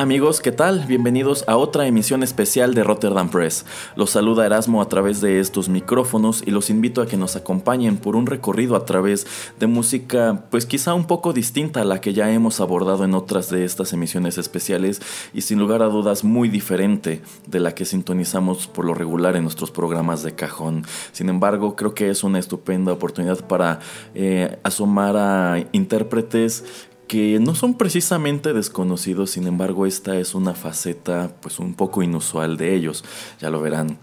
Amigos, ¿qué tal? Bienvenidos a otra emisión especial de Rotterdam Press. Los saluda Erasmo a través de estos micrófonos y los invito a que nos acompañen por un recorrido a través de música pues quizá un poco distinta a la que ya hemos abordado en otras de estas emisiones especiales y sin lugar a dudas muy diferente de la que sintonizamos por lo regular en nuestros programas de cajón. Sin embargo, creo que es una estupenda oportunidad para eh, asomar a intérpretes que no son precisamente desconocidos, sin embargo esta es una faceta pues un poco inusual de ellos, ya lo verán.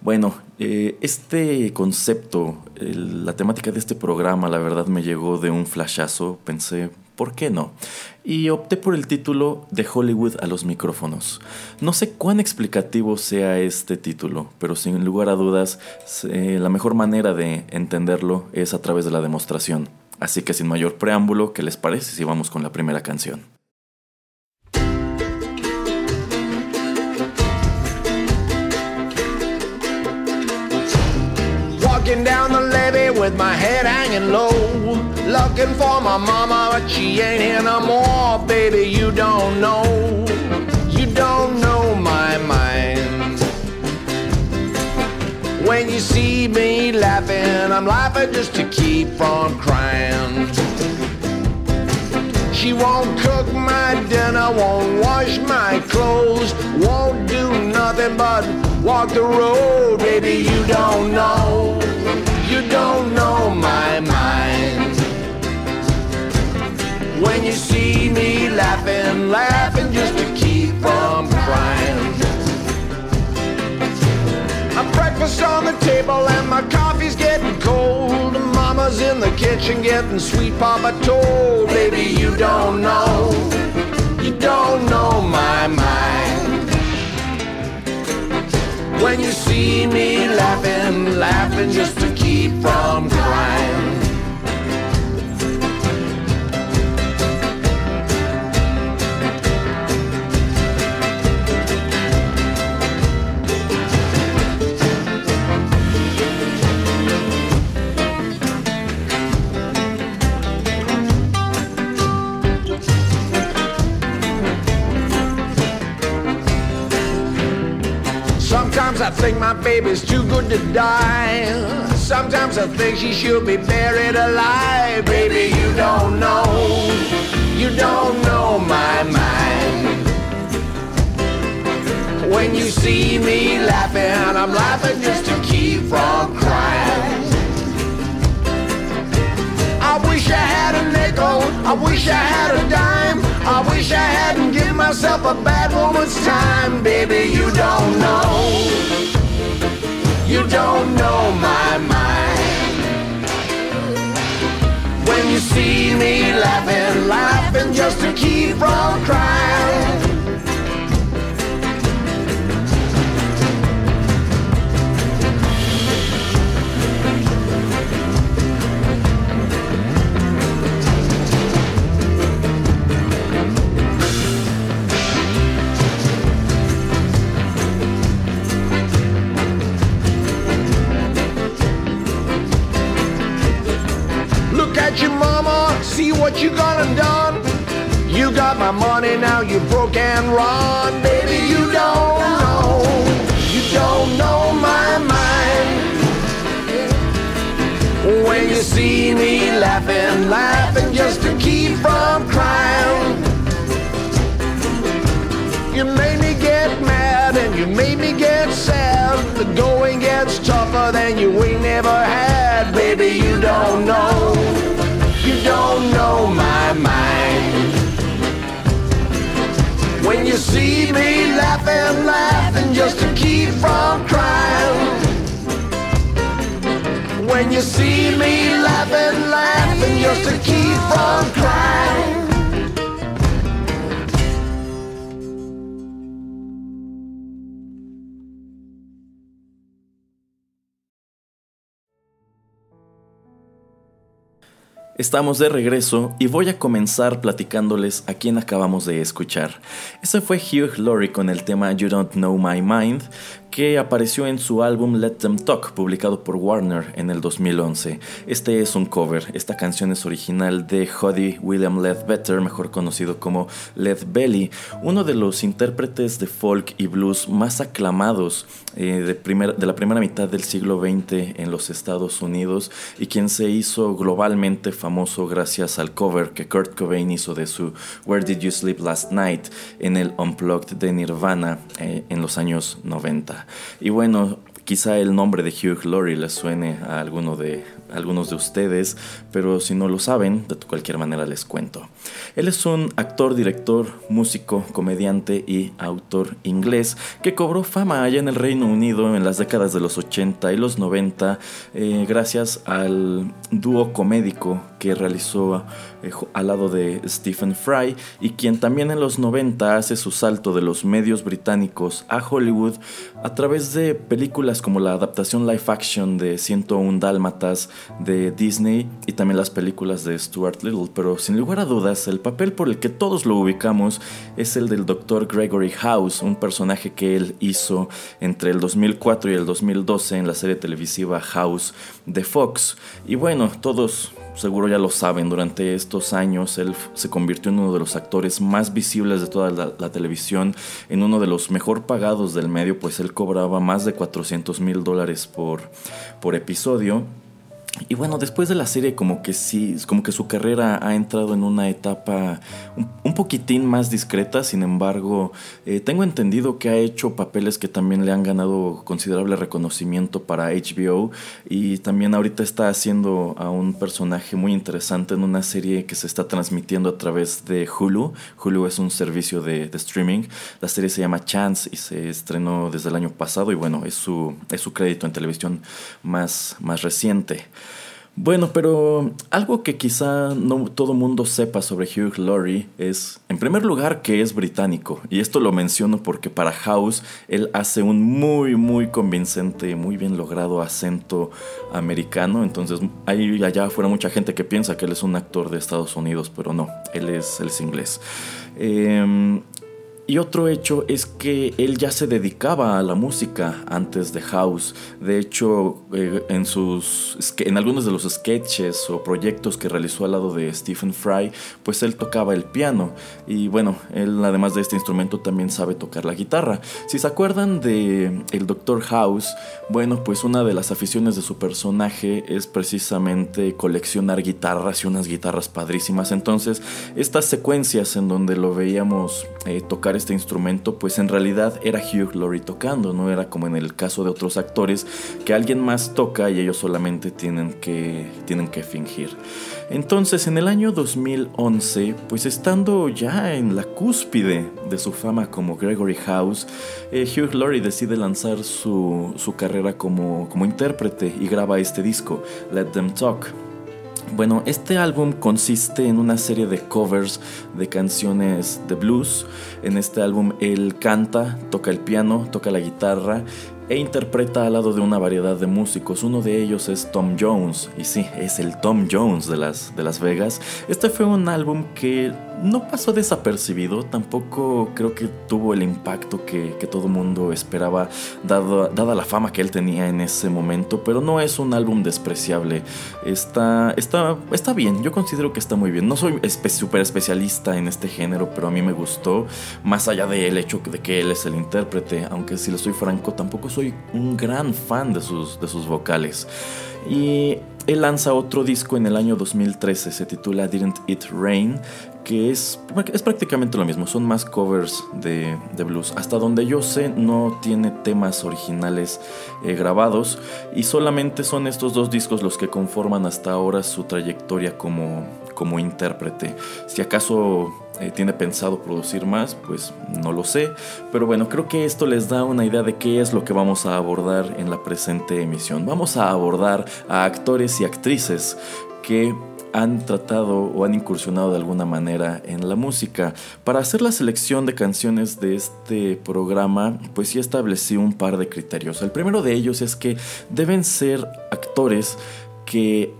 Bueno, eh, este concepto, la temática de este programa, la verdad me llegó de un flashazo, pensé, ¿por qué no? Y opté por el título de Hollywood a los micrófonos. No sé cuán explicativo sea este título, pero sin lugar a dudas, la mejor manera de entenderlo es a través de la demostración. Así que sin mayor preámbulo, ¿qué les parece si vamos con la primera canción? Walking down the levee with my head hanging low. Looking for my mama, but she ain't here no more. Baby, you don't know. You don't know my When you see me laughing, I'm laughing just to keep from crying. She won't cook my dinner, won't wash my clothes, won't do nothing but walk the road. Baby, you don't know, you don't know my mind. When you see me laughing, laughing breakfast on the table and my coffee's getting cold. Mama's in the kitchen getting sweet papa told. Baby, you don't know, you don't know my mind. When you see me laughing, laughing just to keep from crying. I think my baby's too good to die. Sometimes I think she should be buried alive. Baby, you don't know, you don't know my mind. When you see me laughing, I'm laughing just to keep from crying. I wish I had a nickel, I wish I had a dime. I wish I hadn't given myself a bad woman's time, baby. You don't know, you don't know my mind. When you see me laughing, laughing just to keep from crying. At your mama, see what you gone and done. You got my money, now you broke and run. Baby, you don't know, you don't know my mind. When you see me laughing, laughing just to keep from crying. You made me get mad and you made me get sad. the going gets tougher than you ain't never had. Baby, you don't know, don't know my mind. When you see me laughing, laughing just to keep from crying. When you see me laughing, laughing just to keep from crying. Estamos de regreso y voy a comenzar platicándoles a quien acabamos de escuchar. Ese fue Hugh Laurie con el tema You Don't Know My Mind, que apareció en su álbum Let Them Talk, publicado por Warner en el 2011. Este es un cover, esta canción es original de Hoddy William Ledbetter, mejor conocido como Led Belly, uno de los intérpretes de folk y blues más aclamados eh, de, la primera mitad del siglo XX en los Estados Unidos y quien se hizo globalmente famoso gracias al cover que Kurt Cobain hizo de su Where Did You Sleep Last Night en el Unplugged de Nirvana eh, en los años 90. Y bueno, quizá el nombre de Hugh Laurie les suene a de, algunos de ustedes, pero si no lo saben, de cualquier manera les cuento. Él es un actor, director, músico, comediante y autor inglés que cobró fama allá en el Reino Unido en las décadas de los 80 y los 90 eh, gracias al dúo comédico que realizó eh, al lado de Stephen Fry y quien también en los 90 hace su salto de los medios británicos a Hollywood a través de películas como la adaptación live action de 101 Dálmatas, de Disney y también las películas de Stuart Little, pero sin lugar a dudas el papel por el que todos lo ubicamos es el del Dr. Gregory House, un personaje que él hizo entre el 2004 y el 2012 en la serie televisiva House de Fox. Y bueno, todos seguro ya lo saben, durante estos años él se convirtió en uno de los actores más visibles de toda la, la televisión, en uno de los mejor pagados del medio, pues él cobraba más de 400 mil dólares por, por episodio. Y bueno, después de la serie como que sí, como que su carrera ha entrado en una etapa un, poquitín más discreta, sin embargo, eh, tengo entendido que ha hecho papeles que también le han ganado considerable reconocimiento para HBO y también ahorita está haciendo a un personaje muy interesante en una serie que se está transmitiendo a través de Hulu. Hulu es un servicio de, de streaming, la serie se llama Chance y se estrenó desde el año pasado y bueno, es su, es su crédito en televisión más, más reciente. Bueno, pero algo que quizá no todo mundo sepa sobre Hugh Laurie es, en primer lugar, que es británico. Y esto lo menciono porque para House él hace un muy, muy convincente, muy bien logrado acento americano. Entonces, hay allá afuera mucha gente que piensa que él es un actor de Estados Unidos, pero no, él es, él es inglés. Eh, y otro hecho es que él ya se dedicaba a la música antes de House. De hecho, eh, en, sus, en algunos de los sketches o proyectos que realizó al lado de Stephen Fry, pues él tocaba el piano. Y bueno, él además de este instrumento también sabe tocar la guitarra. Si se acuerdan de el Dr. House, bueno, pues una de las aficiones de su personaje es precisamente coleccionar guitarras y unas guitarras padrísimas. Entonces, estas secuencias en donde lo veíamos eh, tocar este instrumento, pues en realidad era Hugh Laurie tocando, no era como en el caso de otros actores que alguien más toca y ellos solamente tienen que, tienen que fingir. Entonces, en el año 2011, pues estando ya en la cúspide de su fama como Gregory House, eh, Hugh Laurie decide lanzar su, su carrera como, como intérprete y graba este disco, Let Them Talk. Bueno, este álbum consiste en una serie de covers de canciones de blues. En este álbum él canta, toca el piano, toca la guitarra e interpreta al lado de una variedad de músicos. Uno de ellos es Tom Jones, y sí, es el Tom Jones de Las, de las Vegas. Este fue un álbum que no pasó desapercibido, tampoco creo que tuvo el impacto que, que todo mundo esperaba, dado, dada la fama que él tenía en ese momento, pero no es un álbum despreciable. Está, está, está bien, yo considero que está muy bien. No soy súper especialista en este género, pero a mí me gustó, más allá del hecho de que él es el intérprete, aunque si le soy franco, tampoco soy un gran fan de sus, de sus vocales. Y él lanza otro disco en el año 2013, se titula Didn't It Rain, que es, es prácticamente lo mismo, son más covers de, blues. Hasta donde yo sé no tiene temas originales eh, grabados y solamente son estos dos discos los que conforman hasta ahora su trayectoria como, como intérprete. Si acaso eh, tiene pensado producir más, pues no lo sé. Pero bueno, creo que esto les da una idea de qué es lo que vamos a abordar en la presente emisión. Vamos a abordar a actores y actrices que han tratado o han incursionado de alguna manera en la música. Para hacer la selección de canciones de este programa, pues sí establecí un par de criterios. El primero de ellos es que deben ser actores que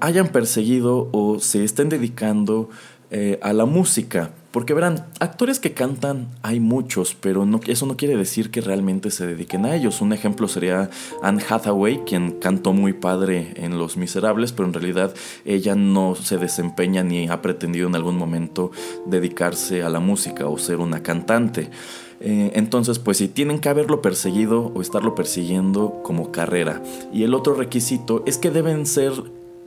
hayan perseguido o se estén dedicando eh, a la música. Porque verán, actores que cantan hay muchos, pero eso no quiere decir que realmente se dediquen a ellos. Un ejemplo sería Anne Hathaway, quien cantó muy padre en Los Miserables, pero en realidad ella no se desempeña ni ha pretendido en algún momento dedicarse a la música o ser una cantante. Eh, entonces, pues si tienen que haberlo perseguido o estarlo persiguiendo como carrera. Y el otro requisito es que deben ser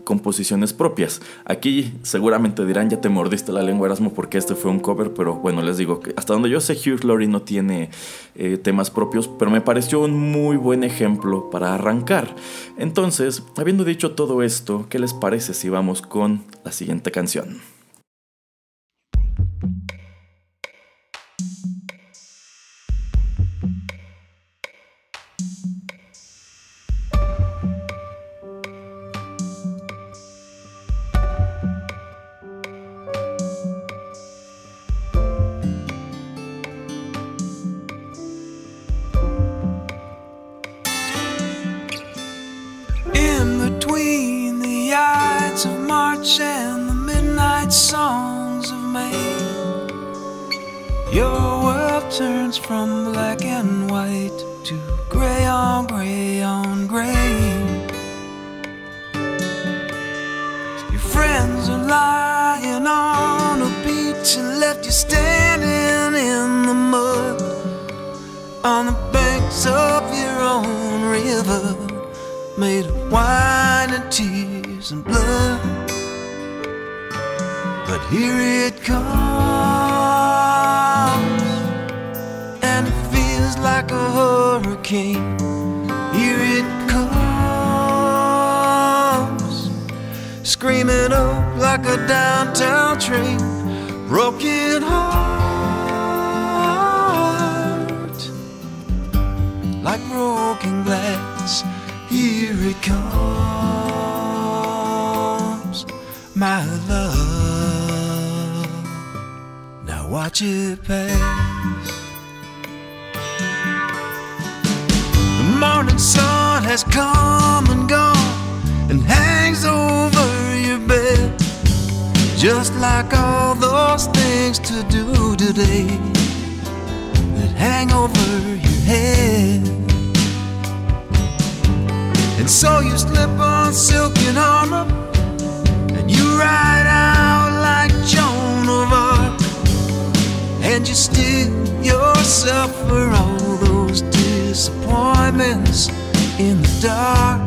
composiciones propias. Aquí seguramente dirán, ya te mordiste la lengua Erasmo porque este fue un cover, pero bueno, les digo que hasta donde yo sé Hugh Laurie no tiene eh, temas propios, pero me pareció un muy buen ejemplo para arrancar. Entonces, habiendo dicho todo esto, ¿qué les parece si vamos con la siguiente canción? From black and white to gray on gray on gray. Your friends are lying on a beach and left you standing in the mud on the banks of your own river, made of wine and tears and blood. But here it comes. And it feels like a hurricane. Here it comes, screaming up like a downtown train. Broken heart, like broken glass. Here it comes, my love. Watch it pass. The morning sun has come and gone and hangs over your bed. Just like all those things to do today that hang over your head. And so you slip on silken armor and you ride out and you steal yourself for all those disappointments in the dark.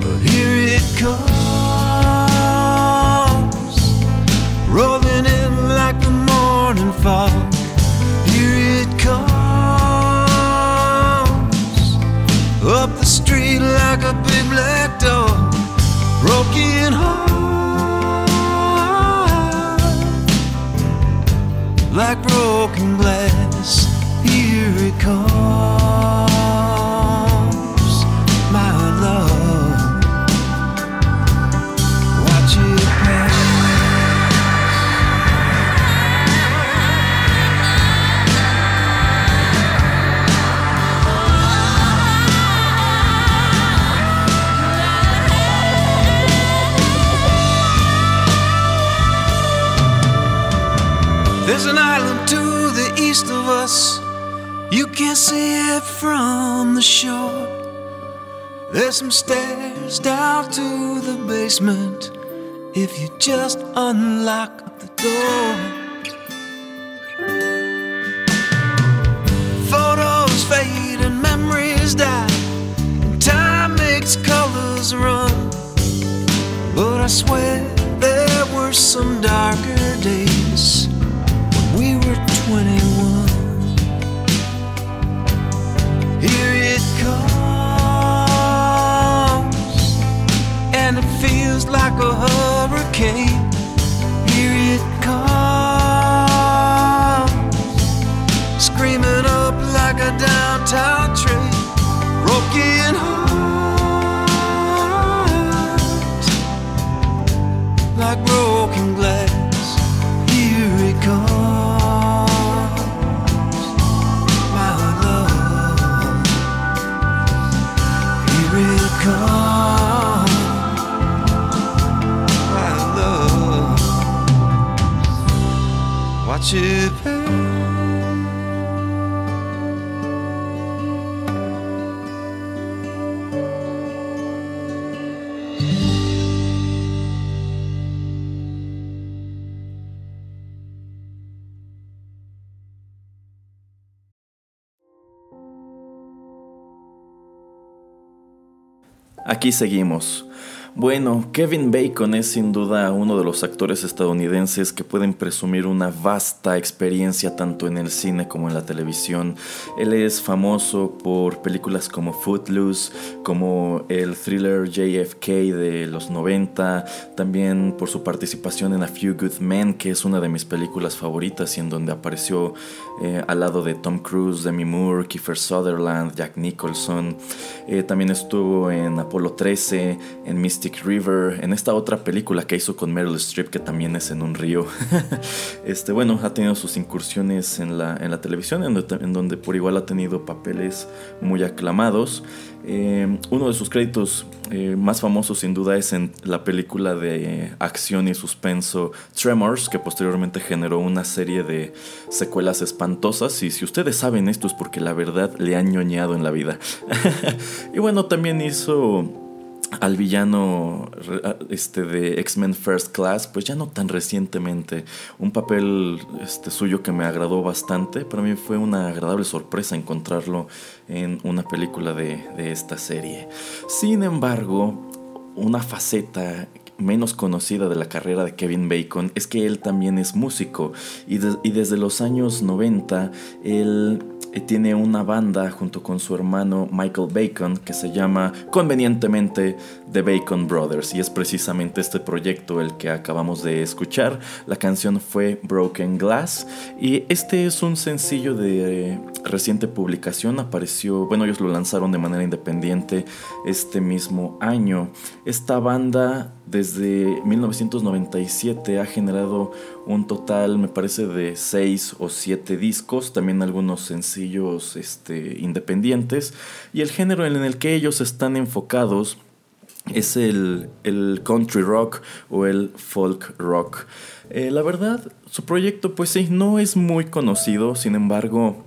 But here it comes, rolling in like the morning fog. Here it comes, up the street like a big black dog, broken heart, like broken glass. Here it comes, There's an island to the east of us. You can't see it from the shore. There's some stairs down to the basement. If you just unlock the door. Photos fade and memories die, and time makes color swear there were some darker days 21. Here it comes, and it feels like a hurricane. Here it comes, screaming up like a downtown train, broken heart, like broken glass. Aquí seguimos. Bueno, Kevin Bacon es sin duda uno de los actores estadounidenses que pueden presumir una vasta experiencia tanto en el cine como en la televisión. Él es famoso por películas como Footloose, como el thriller JFK de los 90, también por su participación en A Few Good Men, que es una de mis películas favoritas y en donde apareció eh, al lado de Tom Cruise, Demi Moore, Kiefer Sutherland, Jack Nicholson. Eh, también estuvo en Apolo 13, en Mystic River, en esta otra película que hizo con Meryl Streep, que también es en un río. este, bueno, ha tenido sus incursiones en la, en la televisión, en donde, en donde por igual ha tenido papeles muy aclamados. Eh, uno de sus créditos eh, más famosos sin duda es en la película de acción y suspenso Tremors, que posteriormente generó una serie de secuelas espantosas. Y si ustedes saben esto es porque la verdad le han ñoñado en la vida. y bueno, también hizo al villano este, de X-Men First Class, pues ya no tan recientemente. Un papel este, suyo que me agradó bastante. Para mí fue una agradable sorpresa encontrarlo en una película de, de esta serie. Sin embargo, una faceta menos conocida de la carrera de Kevin Bacon es que él también es músico y, y desde los años 90 él tiene una banda junto con su hermano Michael Bacon que se llama convenientemente The Bacon Brothers y es precisamente este proyecto el que acabamos de escuchar. La canción fue Broken Glass y este es un sencillo de reciente publicación, apareció, bueno ellos lo lanzaron de manera independiente este mismo año. Esta banda desde 1997 ha generado un total, me parece, de 6 o 7 discos, también algunos sencillos este, independientes, y el género en el que ellos están enfocados es el, el country rock o el folk rock. Eh, la verdad, su proyecto, pues sí, no es muy conocido, sin embargo,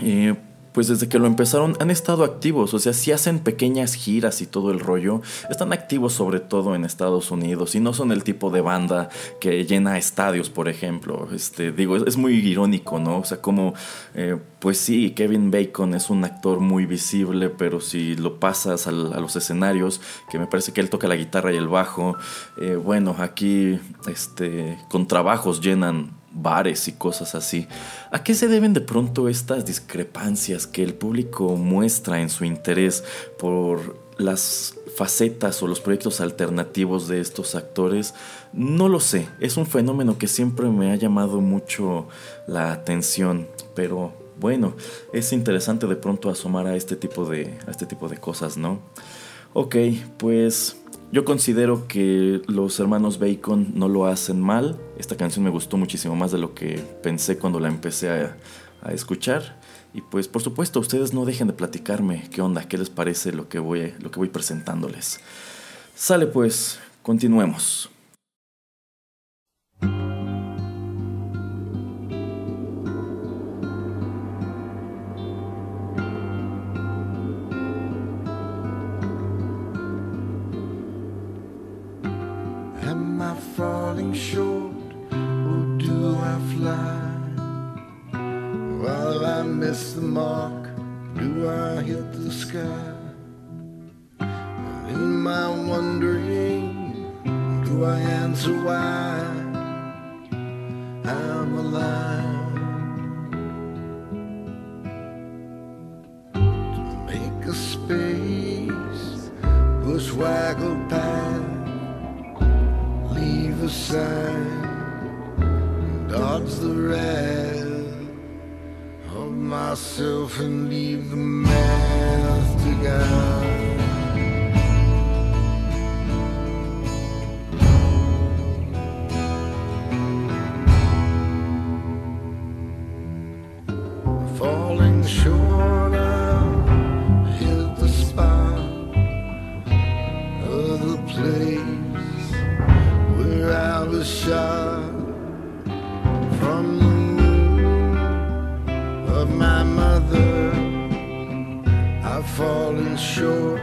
eh, pues desde que lo empezaron han estado activos, o sea, si hacen pequeñas giras y todo el rollo, están activos sobre todo en Estados Unidos y no son el tipo de banda que llena estadios, por ejemplo. Este, digo, es, muy irónico, ¿no? O sea, como, eh, pues sí, Kevin Bacon es un actor muy visible, pero si lo pasas al, a los escenarios, que me parece que él toca la guitarra y el bajo, eh, bueno, aquí, este, con trabajos llenan bares y cosas así. ¿A qué se deben de pronto estas discrepancias que el público muestra en su interés por las facetas o los proyectos alternativos de estos actores? No lo sé, es un fenómeno que siempre me ha llamado mucho la atención, pero bueno, es interesante de pronto asomar a este tipo de, a este tipo de cosas, ¿no? Ok, pues yo considero que los hermanos Bacon no lo hacen mal. Esta canción me gustó muchísimo más de lo que pensé cuando la empecé a, escuchar. Y pues por supuesto, ustedes no dejen de platicarme qué onda, qué les parece lo que voy, lo que voy presentándoles. Sale pues, continuemos. Short or do I fly? While I miss the mark. Do I hit the sky? In my wondering, Do I answer why I'm alive? To make a space, bushwhacker path, leave a sign, dodge the wrath of myself and leave the math to guide. shore.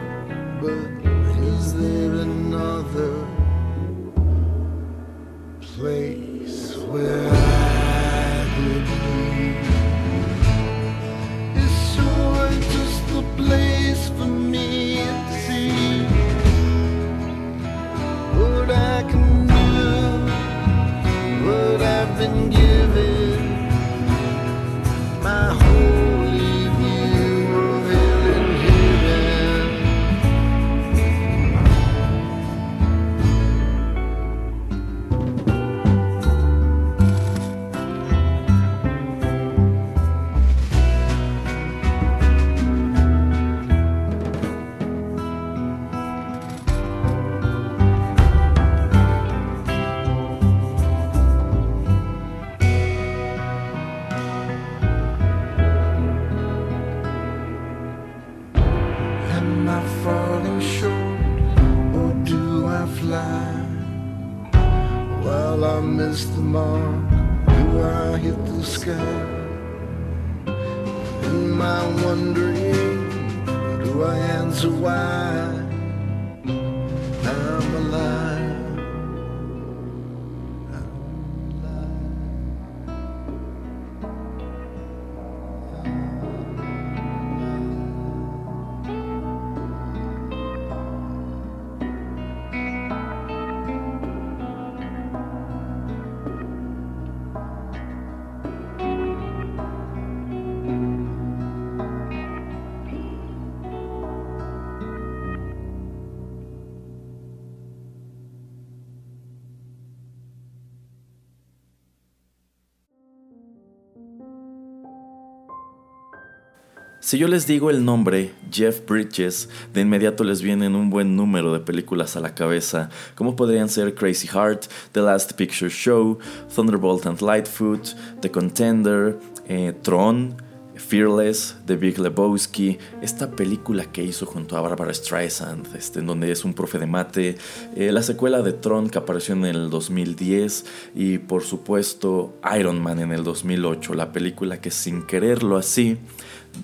Si yo les digo el nombre Jeff Bridges, de inmediato les vienen un buen número de películas a la cabeza, como podrían ser Crazy Heart, The Last Picture Show, Thunderbolt and Lightfoot, The Contender, eh, Tron, Fearless, The Big Lebowski, esta película que hizo junto a Barbara Streisand, este, en donde es un profe de mate, eh, la secuela de Tron que apareció en el 2010 y por supuesto Iron Man en el 2008, la película que sin quererlo así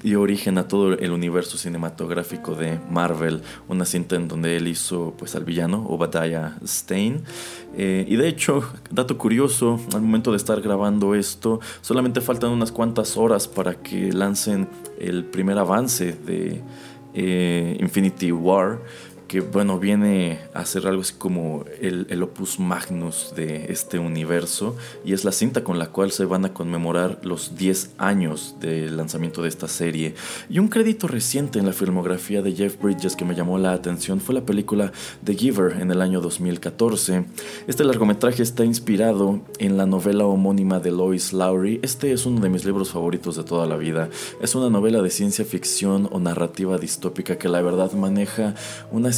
dio origen a todo el universo cinematográfico de Marvel, una cinta en donde él hizo pues al villano Obadiah Stane. Eh, y de hecho, dato curioso, al momento de estar grabando esto, solamente faltan unas cuantas horas para que lancen el primer avance de eh, Infinity War que bueno, viene a ser algo así como el, opus magnus de este universo y es la cinta con la cual se van a conmemorar los 10 años del lanzamiento de esta serie. Y un crédito reciente en la filmografía de Jeff Bridges que me llamó la atención fue la película The Giver en el año 2014. Este largometraje está inspirado en la novela homónima de Lois Lowry. Este es uno de mis libros favoritos de toda la vida. Es una novela de ciencia ficción o narrativa distópica que la verdad maneja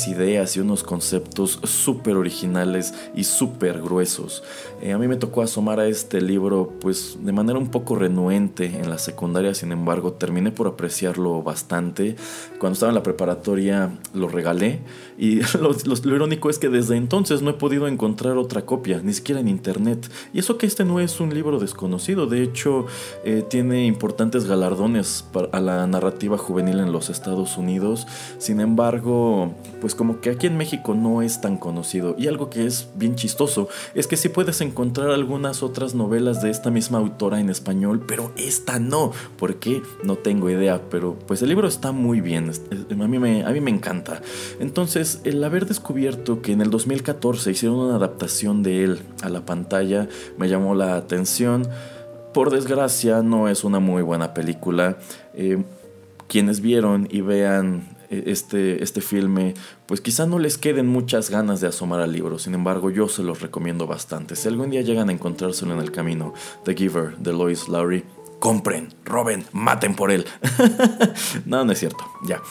ideas y unos conceptos súper originales y súper gruesos. Eh, a mí me tocó asomar a este libro pues de manera un poco renuente en la secundaria, sin embargo terminé por apreciarlo bastante. Cuando estaba en la preparatoria lo regalé y lo irónico es que desde entonces no he podido encontrar otra copia, ni siquiera en internet. Y eso que este no es un libro desconocido, de hecho eh, tiene importantes galardones para, a la narrativa juvenil en los Estados Unidos. Sin embargo, pues como que aquí en México no es tan conocido. Y algo que es bien chistoso es que sí puedes encontrar algunas otras novelas de esta misma autora en español, pero esta no. ¿Por qué? No tengo idea, pero pues el libro está muy bien. A mí me, a mí me encanta. Entonces, el haber descubierto que en el 2014 hicieron una adaptación de él a la pantalla me llamó la atención. Por desgracia, no es una muy buena película. Eh, quienes vieron y vean este, este filme, pues quizá no les queden muchas ganas de asomar al libro, sin embargo yo se los recomiendo bastante. Si algún día llegan a encontrárselo en el camino, The Giver de Lois Lowry, compren, roben, maten por él. no, no es cierto, ya.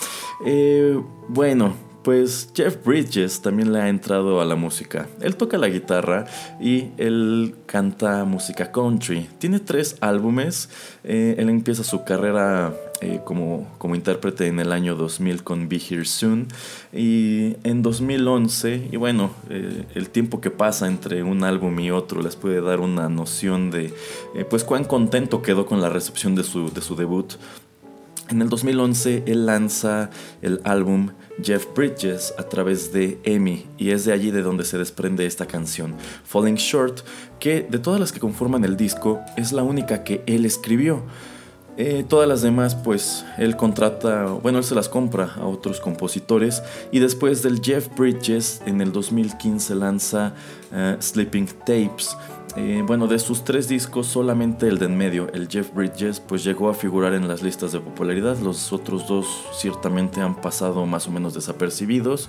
Eh, bueno, pues Jeff Bridges también le ha entrado a la música. Él toca la guitarra y él canta música country. Tiene tres álbumes. Eh, él empieza su carrera eh, como, como intérprete en el año 2000 con Be Here Soon. Y en 2011, y bueno, eh, el tiempo que pasa entre un álbum y otro les puede dar una noción de pues cuán contento quedó con la recepción de su, de su debut. En el 2011 él lanza el álbum Jeff Bridges a través de Emmy y es de allí de donde se desprende esta canción, Falling Short, que de todas las que conforman el disco es la única que él escribió. Eh, todas las demás, pues él contrata, bueno, él se las compra a otros compositores y después del Jeff Bridges en el 2015 lanza eh, Sleeping Tapes, eh, bueno, de sus tres discos, solamente el de en medio, el Jeff Bridges, pues llegó a figurar en las listas de popularidad. Los otros dos ciertamente han pasado más o menos desapercibidos.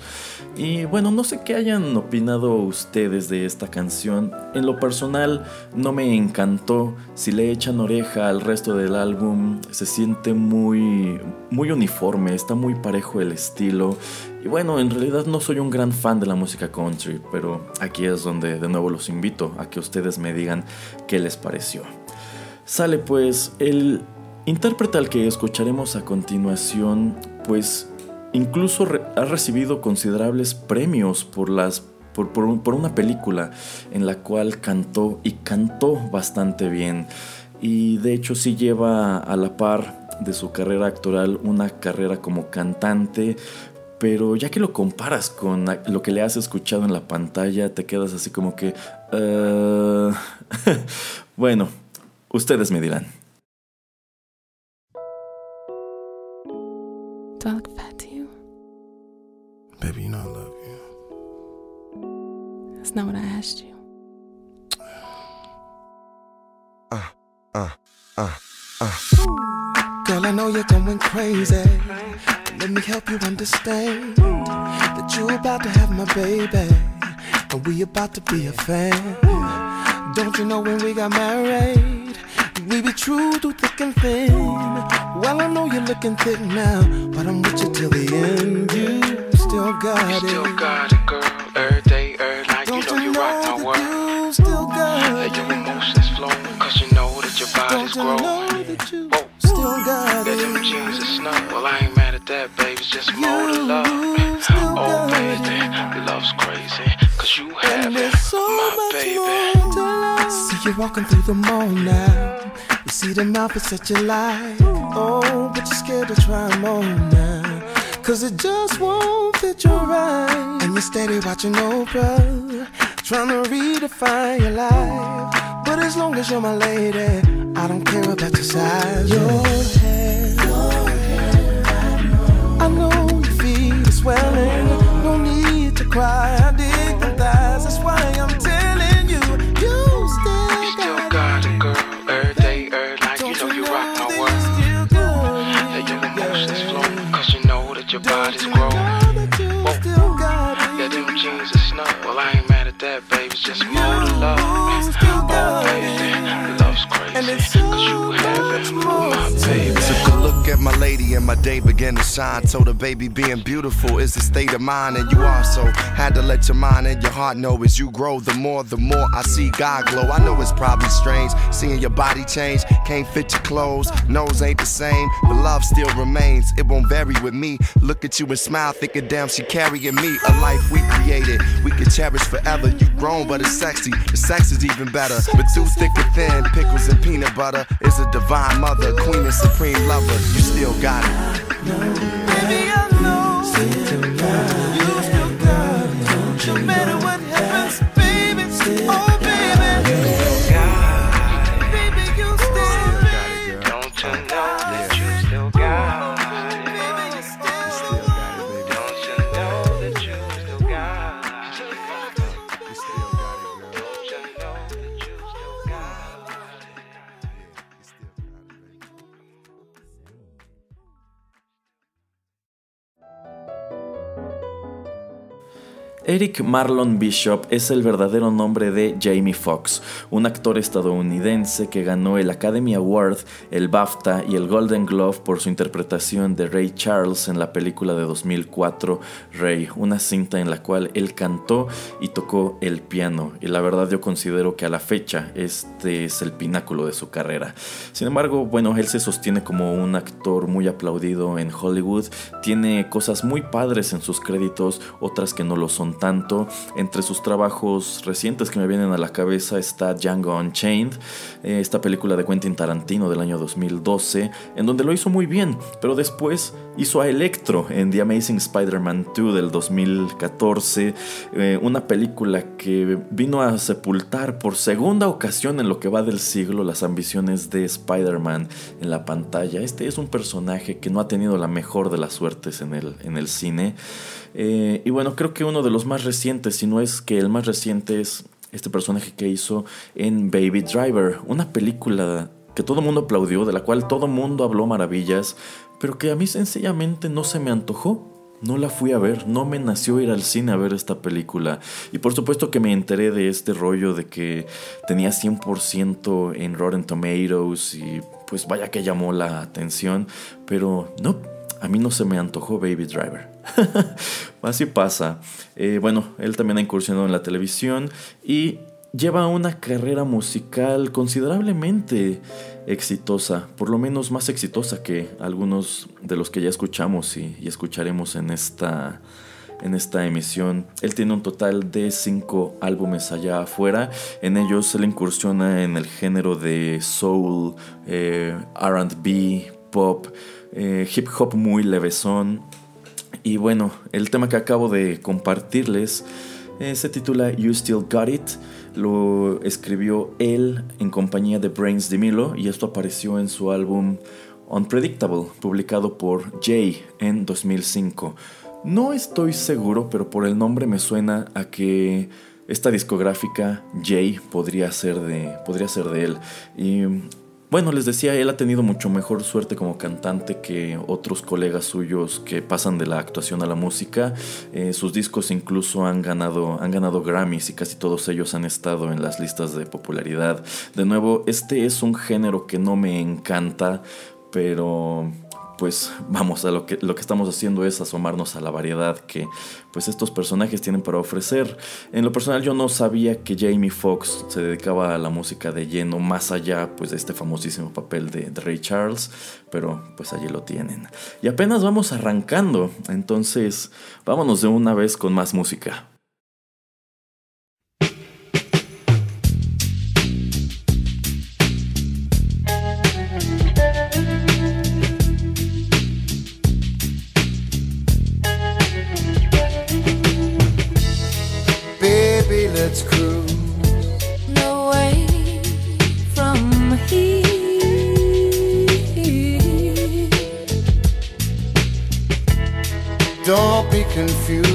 Y bueno, no sé qué hayan opinado ustedes de esta canción. En lo personal, no me encantó. Si le echan oreja al resto del álbum, se siente muy, muy uniforme, está muy parejo el estilo. Y bueno, en realidad no soy un gran fan de la música country, pero aquí es donde de nuevo los invito a que ustedes me digan qué les pareció. Sale pues, el intérprete al que escucharemos a continuación, pues incluso ha recibido considerables premios por las por, por, una película en la cual cantó y cantó bastante bien. Y de hecho sí lleva a la par de su carrera actoral una carrera como cantante, pero ya que lo comparas con lo que le has escuchado en la pantalla, te quedas así como que... Uh... bueno, ustedes me dirán. Do I look fat to you? Baby, you know I love you. That's not what I asked you. Uh, uh, uh, uh. Girl, I know you're going crazy. Let me help you understand that you're about to have my baby, and we about to be a fan. Don't you know when we got married, we be true through thick and thin. Well, I know you're looking thick now, but I'm with you till the end. You still got you it. Still got it, girl. Every day, every night, Don't you know you rock my world. you still got Let your it? emotions flow, cause you know that your Don't body's you growing. know that you Whoa. still got Let them it? jeans are snow. Well, I ain't that, baby. It's just more to love. Oh, baby, love's crazy. Cause you have And it, so my much baby. more to life. See you walking through the mall now. You see the outfits that you like. Oh, but you're scared to try them on now. Cause it just won't fit your right. And you're steady watching Oprah. Trying to redefine your life. But as long as you're my lady, I don't care about your size. Your hair. I know your feet are swelling. No need to cry. I dig them thighs. That's why I'm telling you, you still You still got it, girl. Every day, every night, you know you rock my world. Let your emotions flow, cause you know that your body's growing. Let them jeans are snow. Well, I ain't mad at that, baby. It's just more to love. Oh, baby, love's crazy. Cause you have it, and my day began to shine. Told the baby, being beautiful is a state of mind, and you also had to let your mind and your heart know as you grow. The more, the more I see God glow. I know it's probably strange seeing your body change. Can't fit your clothes, nose ain't the same, but love still remains. It won't vary with me. Look at you and smile, thinking, damn, she carrying me. A life we created, we can cherish forever. You grown, but it's sexy. The sex is even better. But through thick and thin, pickles and peanut butter is a divine mother, queen and supreme lover. You still got I know Eric Marlon Bishop es el verdadero nombre de Jamie Foxx, un actor estadounidense que ganó el Academy Award, el BAFTA y el Golden Glove por su interpretación de Ray Charles en la película de 2004 Ray, una cinta en la cual él cantó y tocó el piano. Y la verdad yo considero que a la fecha este es el pináculo de su carrera. Sin embargo, bueno, él se sostiene como un actor muy aplaudido en Hollywood, tiene cosas muy padres en sus créditos, otras que no lo son tanto. Entre sus trabajos recientes que me vienen a la cabeza está Django Unchained, eh, esta película de Quentin Tarantino del año 2012, en donde lo hizo muy bien, pero después hizo a Electro en The Amazing Spider-Man 2 del 2014, eh, una película que vino a sepultar por segunda ocasión en lo que va del siglo las ambiciones de Spider-Man en la pantalla. Este es un personaje que no ha tenido la mejor de las suertes en el, en el cine. Eh, y bueno, creo que uno de los más recientes, si no es que el más reciente es este personaje que hizo en Baby Driver, una película que todo el mundo aplaudió, de la cual todo el mundo habló maravillas, pero que a mí sencillamente no se me antojó. No la fui a ver, no me nació ir al cine a ver esta película. Y por supuesto que me enteré de este rollo de que tenía 100% en Rotten Tomatoes y pues vaya que llamó la atención, pero no, a mí no se me antojó Baby Driver. Así pasa. Eh, bueno, él también ha incursionado en la televisión y lleva una carrera musical considerablemente exitosa, por lo menos más exitosa que algunos de los que ya escuchamos y, escucharemos en esta, en esta emisión. Él tiene un total de cinco álbumes allá afuera. En ellos él incursiona en el género de soul, eh, RB, pop, eh, hip hop muy levesón. Y bueno, el tema que acabo de compartirles eh, se titula You Still Got It. Lo escribió él en compañía de Brains de Milo y esto apareció en su álbum Unpredictable, publicado por Jay en 2005. No estoy seguro, pero por el nombre me suena a que esta discográfica Jay podría ser de, podría ser de él. Y bueno, les decía, él ha tenido mucho mejor suerte como cantante que otros colegas suyos que pasan de la actuación a la música. Eh, sus discos incluso han ganado, han ganado Grammys y casi todos ellos han estado en las listas de popularidad. De nuevo, este es un género que no me encanta, pero pues vamos, a lo que, lo que estamos haciendo es asomarnos a la variedad que pues estos personajes tienen para ofrecer. En lo personal yo no sabía que Jamie Foxx se dedicaba a la música de lleno, más allá pues de este famosísimo papel de, de Ray Charles, pero pues allí lo tienen. Y apenas vamos arrancando, entonces vámonos de una vez con más música. Baby, let's cruise. away from here. Don't be confused.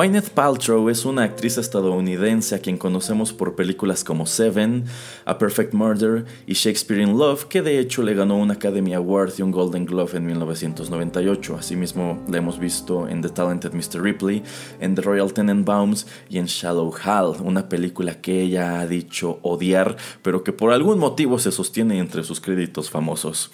Gwyneth Paltrow es una actriz estadounidense a quien conocemos por películas como Seven, A Perfect Murder y Shakespeare in Love, que de hecho le ganó un Academy Award y un Golden Globe en 1998. Asimismo, la hemos visto en The Talented Mr. Ripley, en The Royal Tenenbaums y en Shallow Hal, una película que ella ha dicho odiar, pero que por algún motivo se sostiene entre sus créditos famosos.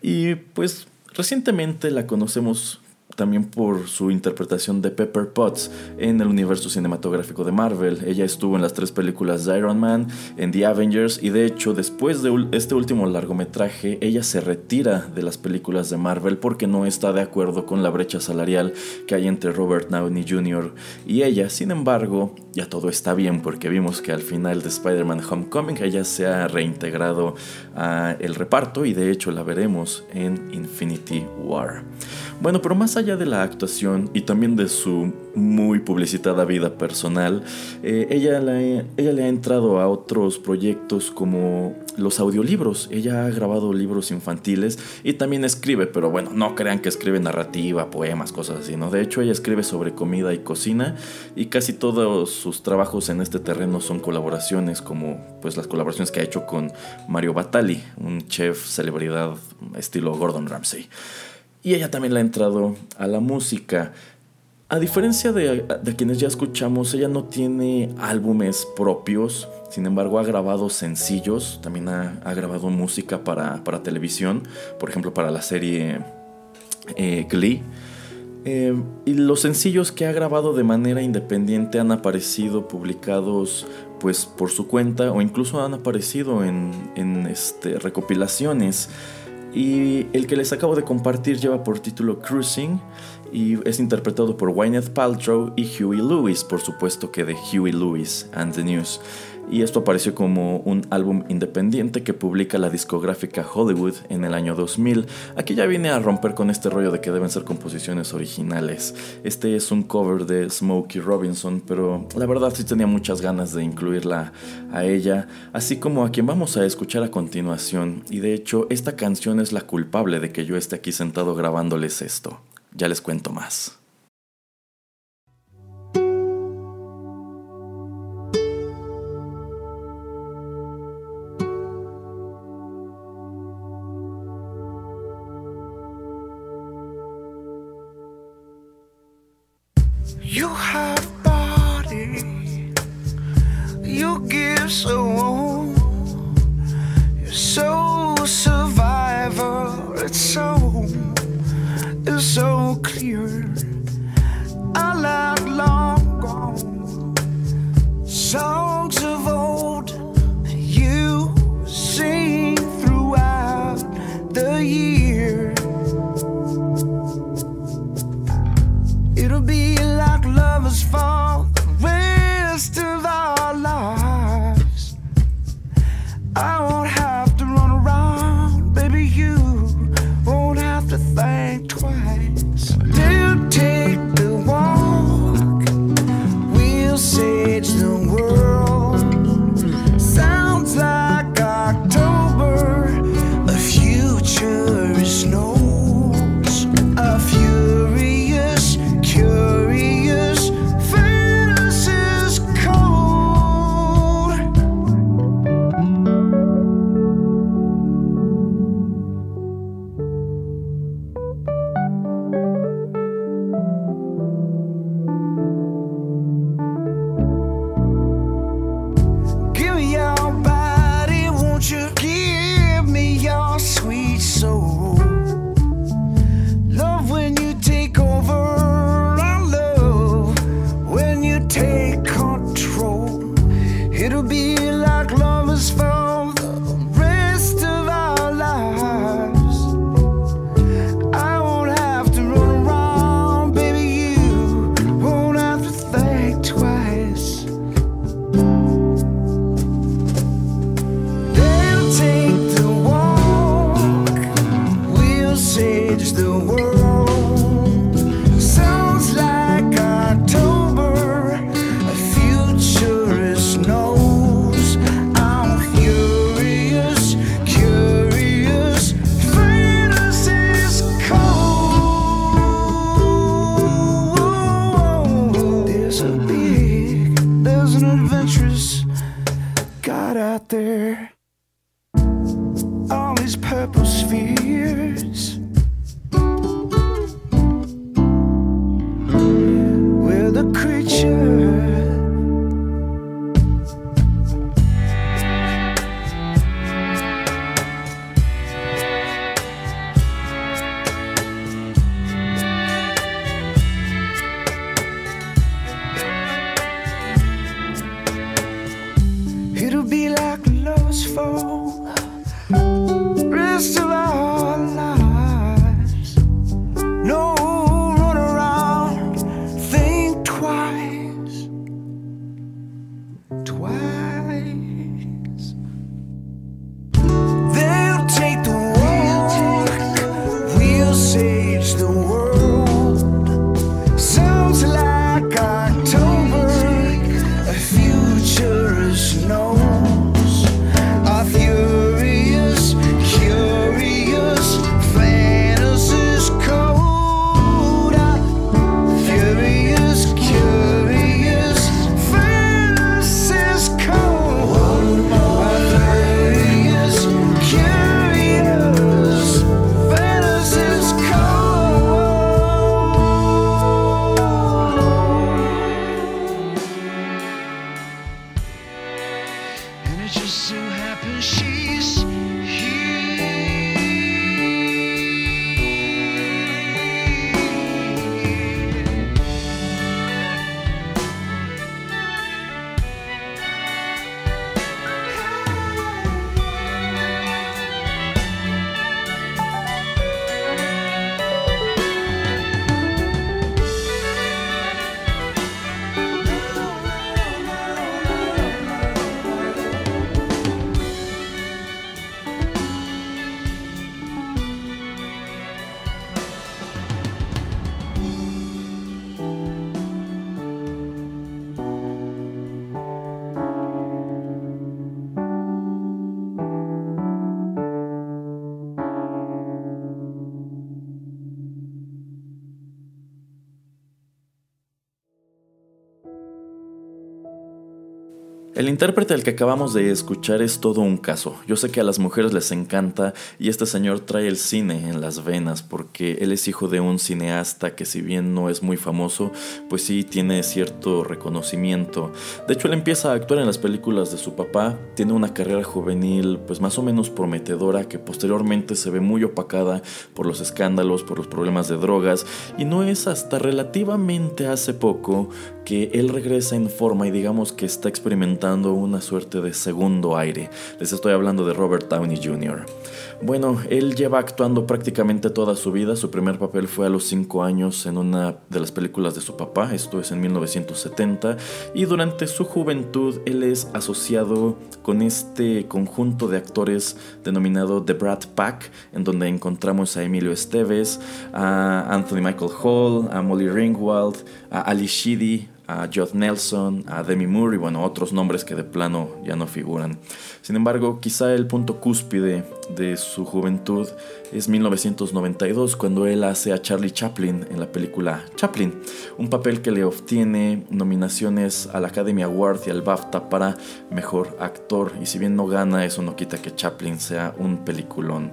Y pues recientemente la conocemos también por su interpretación de Pepper Potts en el universo cinematográfico de Marvel. Ella estuvo en las tres películas de Iron Man, en The Avengers y de hecho después de este último largometraje ella se retira de las películas de Marvel porque no está de acuerdo con la brecha salarial que hay entre Robert Downey Jr. y ella. Sin embargo, ya todo está bien porque vimos que al final de Spider-Man Homecoming ella se ha reintegrado a el reparto y de hecho la veremos en Infinity War. Bueno, pero más allá de la actuación y también de su muy publicitada vida personal, eh, ella, la- ella le ha entrado a otros proyectos como los audiolibros. Ella ha grabado libros infantiles y también escribe, pero bueno, no crean que escribe narrativa, poemas, cosas así, ¿no? De hecho, ella escribe sobre comida y cocina y casi todos sus trabajos en este terreno son colaboraciones, como pues las colaboraciones que ha hecho con Mario Batali, un chef celebridad estilo Gordon Ramsay. Y ella también le ha entrado a la música. A diferencia de, quienes ya escuchamos, ella no tiene álbumes propios, sin embargo ha grabado sencillos, también ha, ha grabado música para, para televisión, por ejemplo para la serie eh, Glee. Eh, y los sencillos que ha grabado de manera independiente han aparecido publicados pues por su cuenta o incluso han aparecido en, en, este, recopilaciones. Y el que les acabo de compartir lleva por título Cruising y es interpretado por Gwyneth Paltrow y Huey Lewis, por supuesto que de Huey Lewis and the News. Y esto apareció como un álbum independiente que publica la discográfica Hollywood en el año 2000. Aquí ya viene a romper con este rollo de que deben ser composiciones originales. Este es un cover de Smokey Robinson, pero la verdad sí tenía muchas ganas de incluirla a ella, así como a quien vamos a escuchar a continuación. Y de hecho, esta canción es la culpable de que yo esté aquí sentado grabándoles esto. Ya les cuento más. El intérprete al que acabamos de escuchar es todo un caso. Yo sé que a las mujeres les encanta y este señor trae el cine en las venas porque él es hijo de un cineasta que si bien no es muy famoso, pues sí tiene cierto reconocimiento. De hecho, él empieza a actuar en las películas de su papá, tiene una carrera juvenil pues más o menos prometedora que posteriormente se ve muy opacada por los escándalos, por los problemas de drogas y no es hasta relativamente hace poco que él regresa en forma y digamos que está experimentando una suerte de segundo aire. Les estoy hablando de Robert Downey Jr. Bueno, él lleva actuando prácticamente toda su vida. Su primer papel fue a los 5 años en una de las películas de su papá, esto es en 1970, y durante su juventud él es asociado con este conjunto de actores denominado The Brat Pack, en donde encontramos a Emilio Esteves, a Anthony Michael Hall, a Molly Ringwald, a Ali Sheedy, a Judd Nelson, a Demi Moore y bueno, otros nombres que de plano ya no figuran. Sin embargo, quizá el punto cúspide de su juventud es 1992 cuando él hace a Charlie Chaplin en la película Chaplin, un papel que le obtiene nominaciones al Academy Award y al BAFTA para mejor actor y si bien no gana eso no quita que Chaplin sea un peliculón.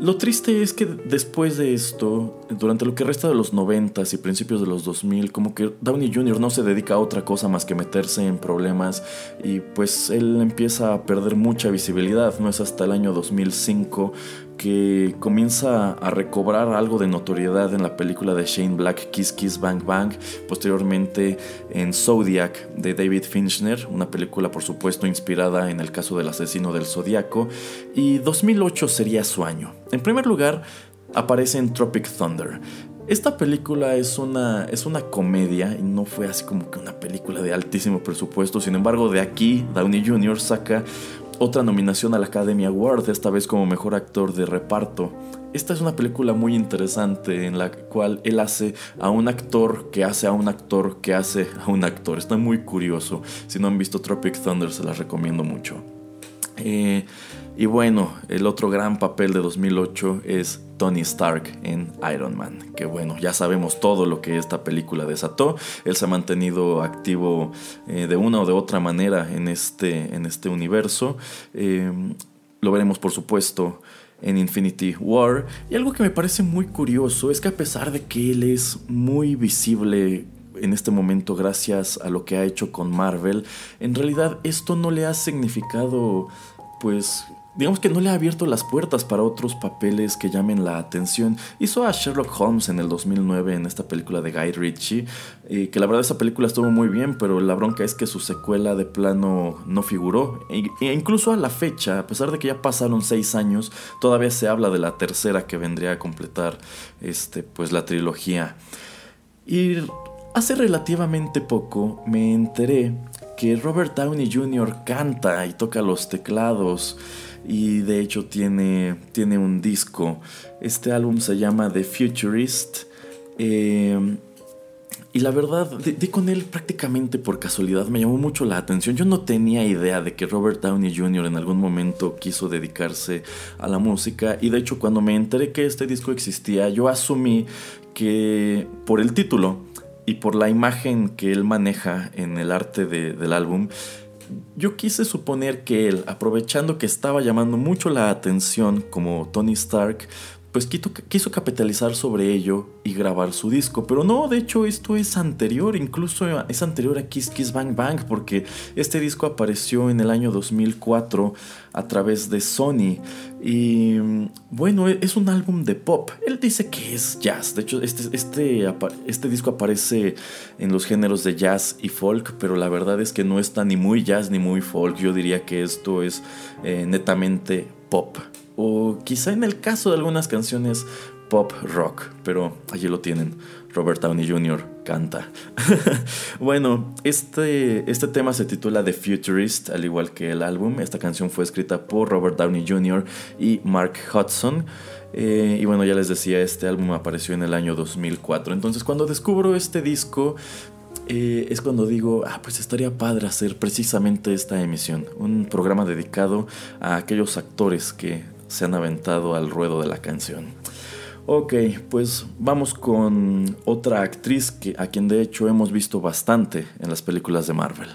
Lo triste es que después de esto, durante lo que resta de los 90 y principios de los 2000, como que Downey Jr. no se dedica a otra cosa más que meterse en problemas y pues él empieza a perder mucha visibilidad. No es hasta el año 2005 que comienza a recobrar algo de notoriedad en la película de Shane Black, Kiss Kiss Bang Bang, posteriormente en Zodiac de David Fincher, una película por supuesto inspirada en el caso del asesino del Zodiaco, y 2008 sería su año. En primer lugar, aparece en Tropic Thunder. Esta película es una, es una comedia y no fue así como que una película de altísimo presupuesto. Sin embargo, de aquí Downey Jr. saca otra nominación al Academy Award, esta vez como mejor actor de reparto. Esta es una película muy interesante en la cual él hace a un actor que hace a un actor que hace a un actor. Está muy curioso. Si no han visto Tropic Thunder, se las recomiendo mucho. Eh, y bueno, el otro gran papel de 2008 es Tony Stark en Iron Man. Que bueno, ya sabemos todo lo que esta película desató. Él se ha mantenido activo eh, de una o de otra manera en este, en este universo. Eh, lo veremos por supuesto en Infinity War. Y algo que me parece muy curioso es que a pesar de que él es muy visible en este momento gracias a lo que ha hecho con Marvel, en realidad esto no le ha significado pues digamos que no le ha abierto las puertas para otros papeles que llamen la atención. Hizo a Sherlock Holmes en el 2009 en esta película de Guy Ritchie, eh, que la verdad esa película estuvo muy bien, pero la bronca es que su secuela de plano no figuró. E, e incluso a la fecha, a pesar de que ya pasaron seis años, todavía se habla de la tercera que vendría a completar este, pues, la trilogía. Y hace relativamente poco me enteré que Robert Downey Jr. canta y toca los teclados y de hecho tiene, tiene un disco. Este álbum se llama The Futurist. Eh, y la verdad, di, con él prácticamente por casualidad, me llamó mucho la atención. Yo no tenía idea de que Robert Downey Jr. en algún momento quiso dedicarse a la música. Y de hecho, cuando me enteré que este disco existía, yo asumí que por el título y por la imagen que él maneja en el arte del álbum, yo quise suponer que él, aprovechando que estaba llamando mucho la atención como Tony Stark, pues quiso capitalizar sobre ello y grabar su disco. Pero no, de hecho esto es anterior, incluso es anterior a Kiss Kiss Bang Bang, porque este disco apareció en el año 2004 a través de Sony. Y bueno, es un álbum de pop. Él dice que es jazz. De hecho, este, este, este disco aparece en los géneros de jazz y folk, pero la verdad es que no está ni muy jazz ni muy folk. Yo diría que esto es eh, netamente pop o quizá en el caso de algunas canciones pop rock, pero allí lo tienen. Robert Downey Jr. canta. bueno, este, este tema se titula The Futurist, al igual que el álbum. Esta canción fue escrita por Robert Downey Jr. y Mark Hudson. Eh, y bueno, ya les decía, este álbum apareció en el año 2004. Entonces, cuando descubro este disco, eh, es cuando digo, ah, pues estaría padre hacer precisamente esta emisión, un programa dedicado a aquellos actores que se han aventado al ruedo de la canción. Ok, pues vamos con otra actriz que, a quien de hecho hemos visto bastante en las películas de Marvel.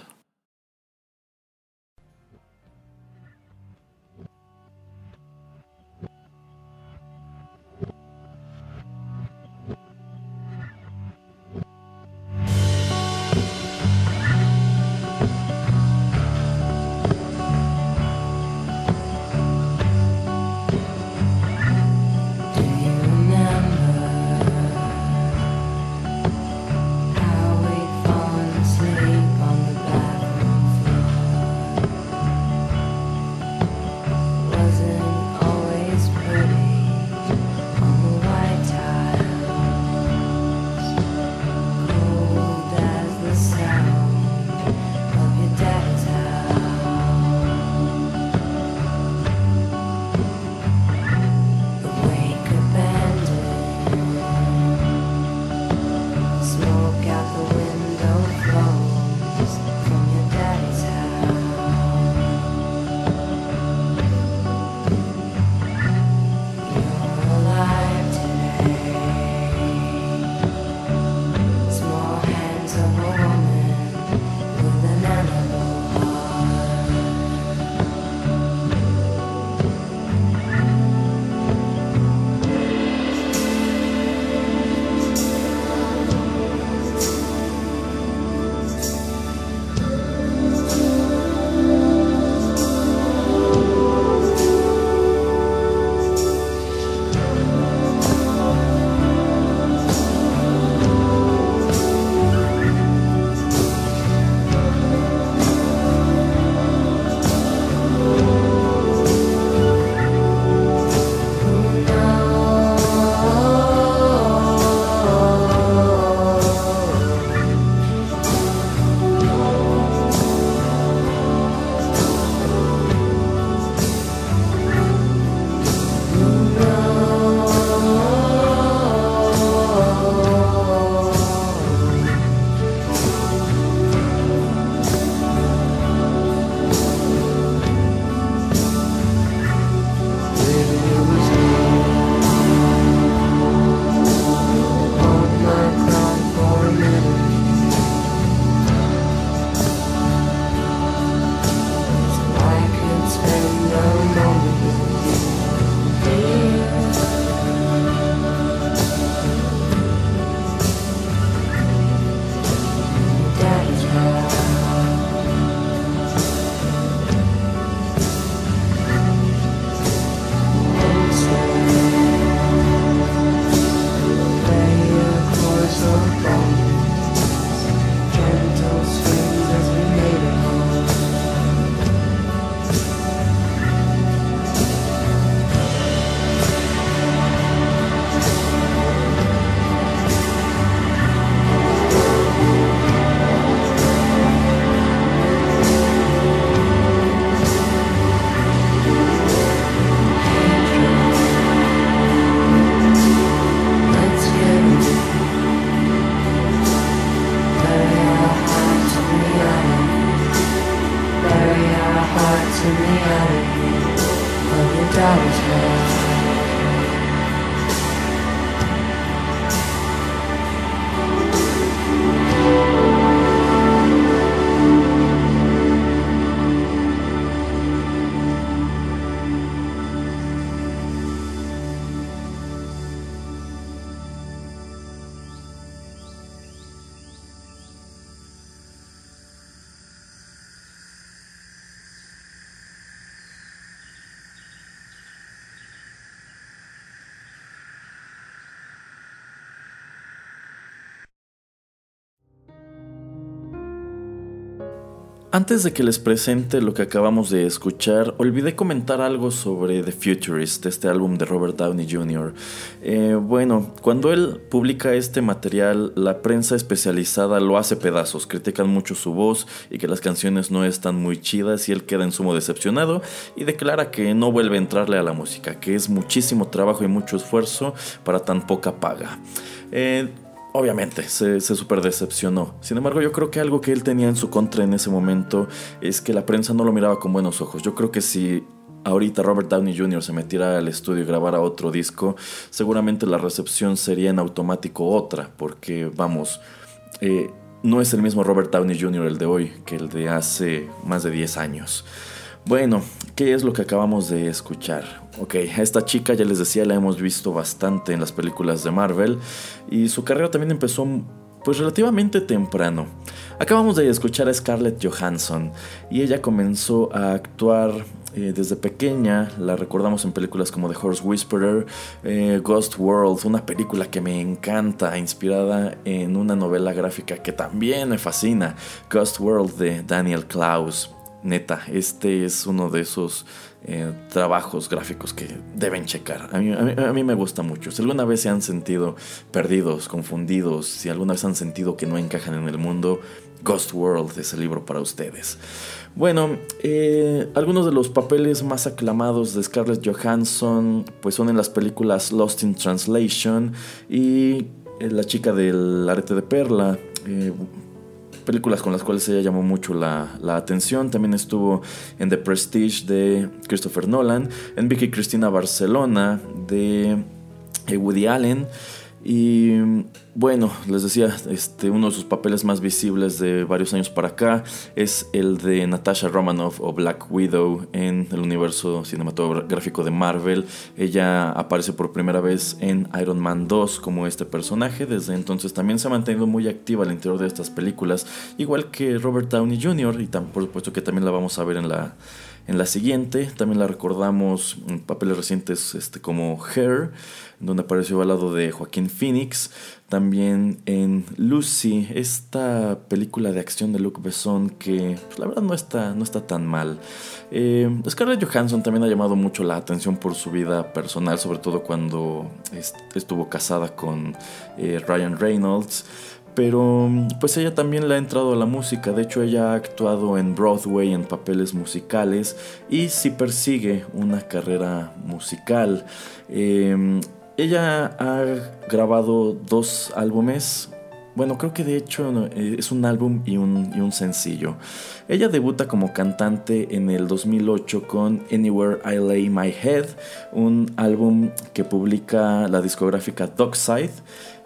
Antes de que les presente lo que acabamos de escuchar, olvidé comentar algo sobre The Futurist, este álbum de Robert Downey Jr. Eh, bueno, cuando él publica este material, la prensa especializada lo hace pedazos, critican mucho su voz y que las canciones no están muy chidas y él queda en sumo decepcionado y declara que no vuelve a entrarle a la música, que es muchísimo trabajo y mucho esfuerzo para tan poca paga. Eh, obviamente se, se super decepcionó. Sin embargo, yo creo que algo que él tenía en su contra en ese momento es que la prensa no lo miraba con buenos ojos. Yo creo que si ahorita Robert Downey Jr. se metiera al estudio y grabara otro disco, seguramente la recepción sería en automático otra, porque vamos, eh, no es el mismo Robert Downey Jr. el de hoy que el de hace más de 10 años. Bueno, ¿qué es lo que acabamos de escuchar? Ok, esta chica ya les decía, la hemos visto bastante en las películas de Marvel y su carrera también empezó pues relativamente temprano. Acabamos de escuchar a Scarlett Johansson y ella comenzó a actuar eh, desde pequeña, la recordamos en películas como The Horse Whisperer, eh, Ghost World, una película que me encanta, inspirada en una novela gráfica que también me fascina, Ghost World de Daniel Klaus. Neta, este es uno de esos eh, trabajos gráficos que deben checar. A mí, a, mí, me gusta mucho. Si alguna vez se han sentido perdidos, confundidos, si alguna vez han sentido que no encajan en el mundo, Ghost World es el libro para ustedes. Bueno, eh, algunos de los papeles más aclamados de Scarlett Johansson pues son en las películas Lost in Translation y eh, La chica del arete de perla. Películas con las cuales ella llamó mucho la, la, atención. También estuvo en The Prestige de Christopher Nolan, en Vicky Cristina Barcelona de Woody Allen. Y bueno, les decía, este, uno de sus papeles más visibles de varios años para acá es el de Natasha Romanoff o Black Widow en el universo cinematográfico de Marvel. Ella aparece por primera vez en Iron Man 2 como este personaje. Desde entonces también se ha mantenido muy activa al interior de estas películas, igual que Robert Downey Jr. y por supuesto que también la vamos a ver en la en la siguiente también la recordamos en papeles recientes este, como Hair, donde apareció al lado de Joaquín Phoenix. También en Lucy, esta película de acción de Luc Besson que pues, la verdad no está, no está tan mal. Eh, Scarlett Johansson también ha llamado mucho la atención por su vida personal, sobre todo cuando estuvo casada con eh, Ryan Reynolds. Pero pues ella también le ha entrado a la música, de hecho ella ha actuado en Broadway en papeles musicales y sí persigue una carrera musical. Eh, ella ha grabado dos álbumes. Bueno, creo que de hecho es un álbum y un, y un, sencillo. Ella debuta como cantante en el 2008 con Anywhere I Lay My Head, un álbum que publica la discográfica Dockside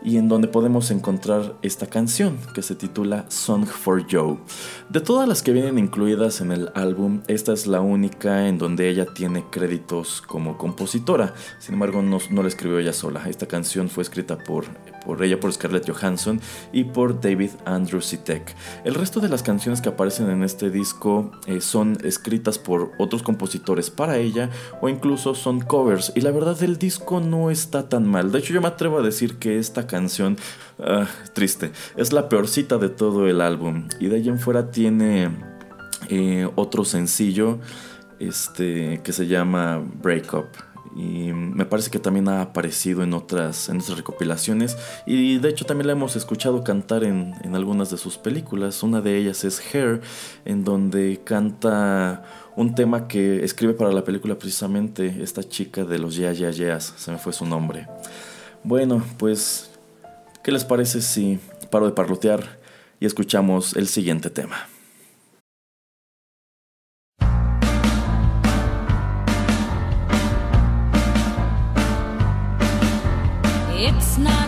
y en donde podemos encontrar esta canción que se titula Song for Joe. De todas las que vienen incluidas en el álbum, esta es la única en donde ella tiene créditos como compositora. Sin embargo, no, no la escribió ella sola. Esta canción fue escrita por, por ella, por Scarlett Johansson y por David Andrew Sitek. El resto de las canciones que aparecen en este disco eh, son escritas por otros compositores para ella o incluso son covers. Y la verdad, el disco no está tan mal. De hecho, yo me atrevo a decir que esta canción, uh, triste, es la peorcita de todo el álbum. Y de ahí en fuera tiene eh, otro sencillo este, que se llama Break Up. Y me parece que también ha aparecido en otras, en recopilaciones. Y de hecho también la hemos escuchado cantar en, en algunas de sus películas. Una de ellas es Hair, en donde canta un tema que escribe para la película precisamente esta chica de los Yeah Yeah Yeahs. Se me fue su nombre. Bueno, pues ¿Qué les parece si paro de parlotear y escuchamos el siguiente tema? It's not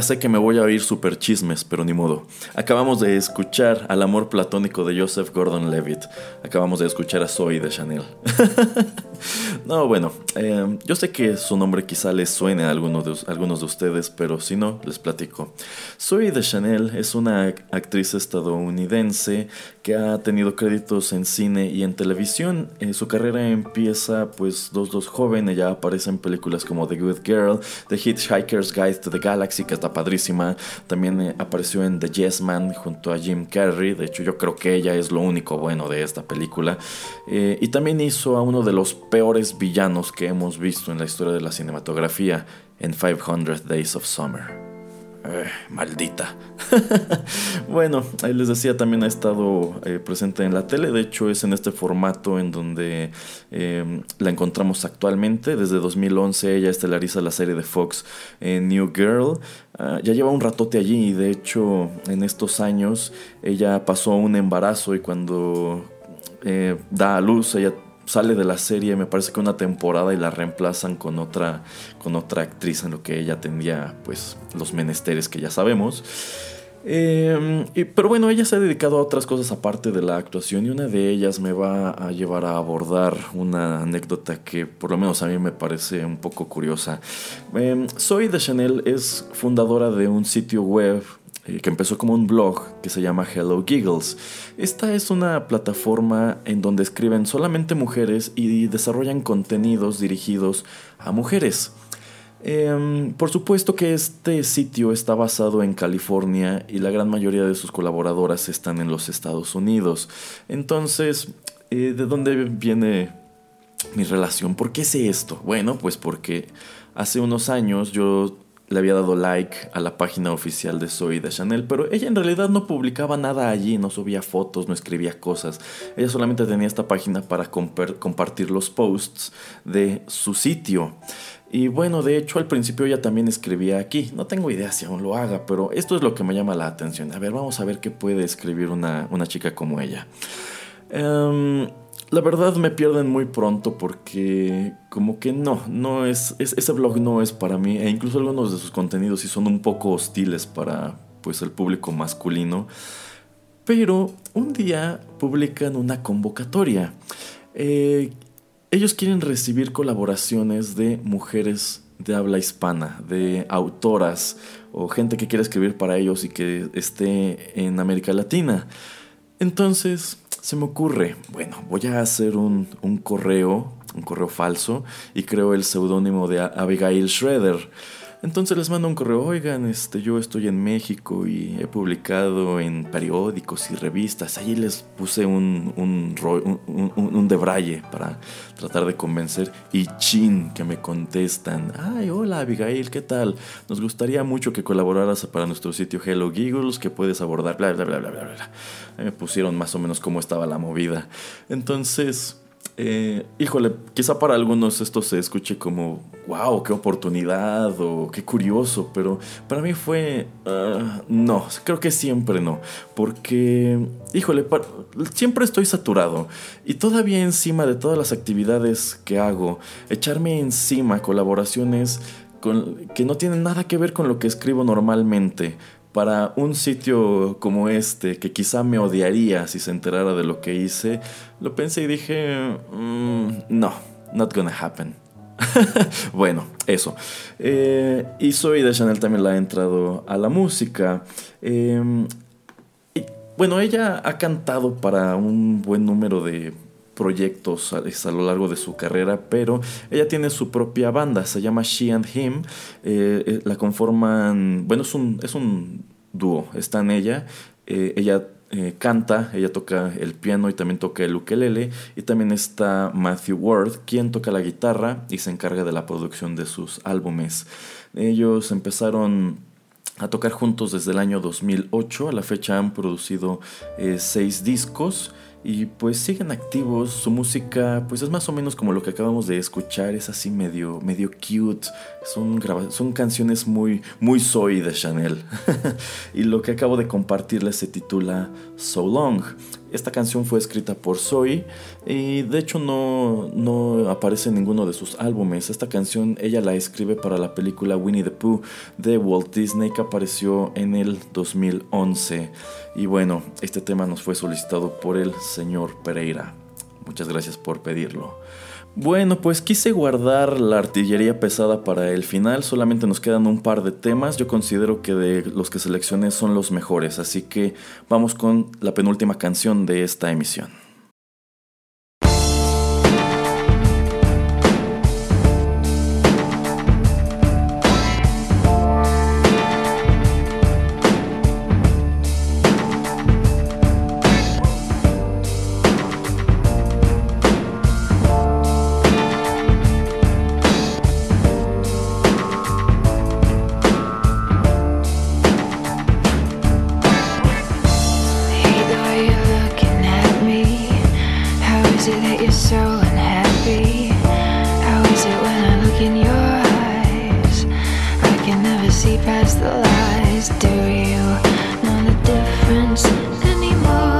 Ya sé que me voy a oír super chismes, pero ni modo. Acabamos de escuchar al amor platónico de Joseph Gordon-Levitt. Acabamos de escuchar a Zoe de Chanel. no, bueno, eh, yo sé que su nombre quizá les suene a algunos de, algunos de ustedes, pero si no, les platico. Zoe de Chanel es una actriz estadounidense que ha tenido créditos en cine y en televisión. Eh, su carrera empieza pues dos dos joven, ella aparece en películas como The Good Girl, The Hitchhiker's Guide to the Galaxy, que está padrísima. También eh, apareció en The Yes Man junto a Jim Carrey. De hecho, yo creo que ella es lo único bueno de esta película. Eh, y también hizo a uno de los peores villanos que hemos visto en la historia de la cinematografía en 500 Days of Summer. Eh, maldita. bueno, ahí les decía, también ha estado eh, presente en la tele. De hecho, es en este formato en donde eh, la encontramos actualmente. Desde 2011 ella estelariza la serie de Fox New Girl. Ah, ya lleva un ratote allí y de hecho en estos años ella pasó un embarazo y cuando da a luz ella sale de la serie, me parece que una temporada y la reemplazan con otra, con otra actriz en lo que ella tenía pues los menesteres que ya sabemos. Y- pero bueno, ella se ha dedicado a otras cosas aparte de la actuación y una de ellas me va a llevar a abordar una anécdota que por lo menos a mí me parece un poco curiosa. Eh, Zoe de Chanel es fundadora de un sitio web que empezó como un blog que se llama Hello Giggles. Esta es una plataforma en donde escriben solamente mujeres y desarrollan contenidos dirigidos a mujeres. Em, por supuesto que este sitio está basado en California y la gran mayoría de sus colaboradoras están en los Estados Unidos. Entonces, eh, ¿de dónde viene mi relación? ¿Por qué sé esto? Bueno, pues porque hace unos años yo le había dado like a la página oficial de Zoe de Chanel, pero ella en realidad no publicaba nada allí, no subía fotos, no escribía cosas. Ella solamente tenía esta página para compartir los posts de su sitio. Y bueno, de hecho al principio ella también escribía aquí. No tengo idea si aún lo haga, pero esto es lo que me llama la atención. A ver, vamos a ver qué puede escribir una, una chica como ella. Em, la verdad me pierden muy pronto porque como que no, no es, es- ese blog no es para mí e incluso algunos de sus contenidos sí son un poco hostiles para pues el público masculino. Pero un día publican una convocatoria. Eh, ellos quieren recibir colaboraciones de mujeres de habla hispana, de autoras o gente que quiera escribir para ellos y que esté en América Latina. Entonces se me ocurre, bueno, voy a hacer un, un correo, un correo falso, y creo el seudónimo de Abigail Schroeder. Entonces les mando un correo, oigan, este, yo estoy en México y he publicado en periódicos y revistas. Ahí les puse un, un- un debraye para tratar de convencer. Y chin, que me contestan, ay, hola Abigail, ¿qué tal? Nos gustaría mucho que colaboraras para nuestro sitio Hello Giggles, que puedes abordar, bla, bla, bla, bla, bla, bla. Ahí me pusieron más o menos cómo estaba la movida. Entonces... Eh, híjole, quizá para algunos esto se escuche como, wow, qué oportunidad o qué curioso, pero para mí fue, ah, no, creo que siempre no, porque, híjole, siempre estoy saturado y todavía encima de todas las actividades que hago, echarme encima colaboraciones que no tienen nada que ver con lo que escribo normalmente. Para un sitio como este, que quizá me odiaría si se enterara de lo que hice, lo pensé y dije, "Mm, no, not gonna happen. bueno, eso. Eh, y Zoe de Chanel también la ha entrado a la música. Y, bueno, ella ha cantado para un buen número de proyectos a, lo largo de su carrera, pero ella tiene su propia banda, se llama She and Him, eh, eh, la conforman, bueno, es un, es un dúo, está en ella, eh, ella canta, ella toca el piano y también toca el ukelele, y también está Matthew Ward, quien toca la guitarra y se encarga de la producción de sus álbumes. Ellos empezaron a tocar juntos desde el año 2008. A la fecha han producido seis discos y pues siguen activos. Su música pues es más o menos como lo que acabamos de escuchar. Es así medio, medio cute. Son, son canciones muy, muy soy de Chanel. y lo que acabo de compartirles se titula So Long. Esta canción fue escrita por Zoe y de hecho no, no aparece en ninguno de sus álbumes. Esta canción ella la escribe para la película Winnie the Pooh de Walt Disney que apareció en el 2011. Y bueno, este tema nos fue solicitado por el señor Pereira. Muchas gracias por pedirlo. Bueno, pues quise guardar la artillería pesada para el final, solamente nos quedan un par de temas, yo considero que de los que seleccioné son los mejores, así que vamos con la penúltima canción de esta emisión. See past the lies. Do you know the difference anymore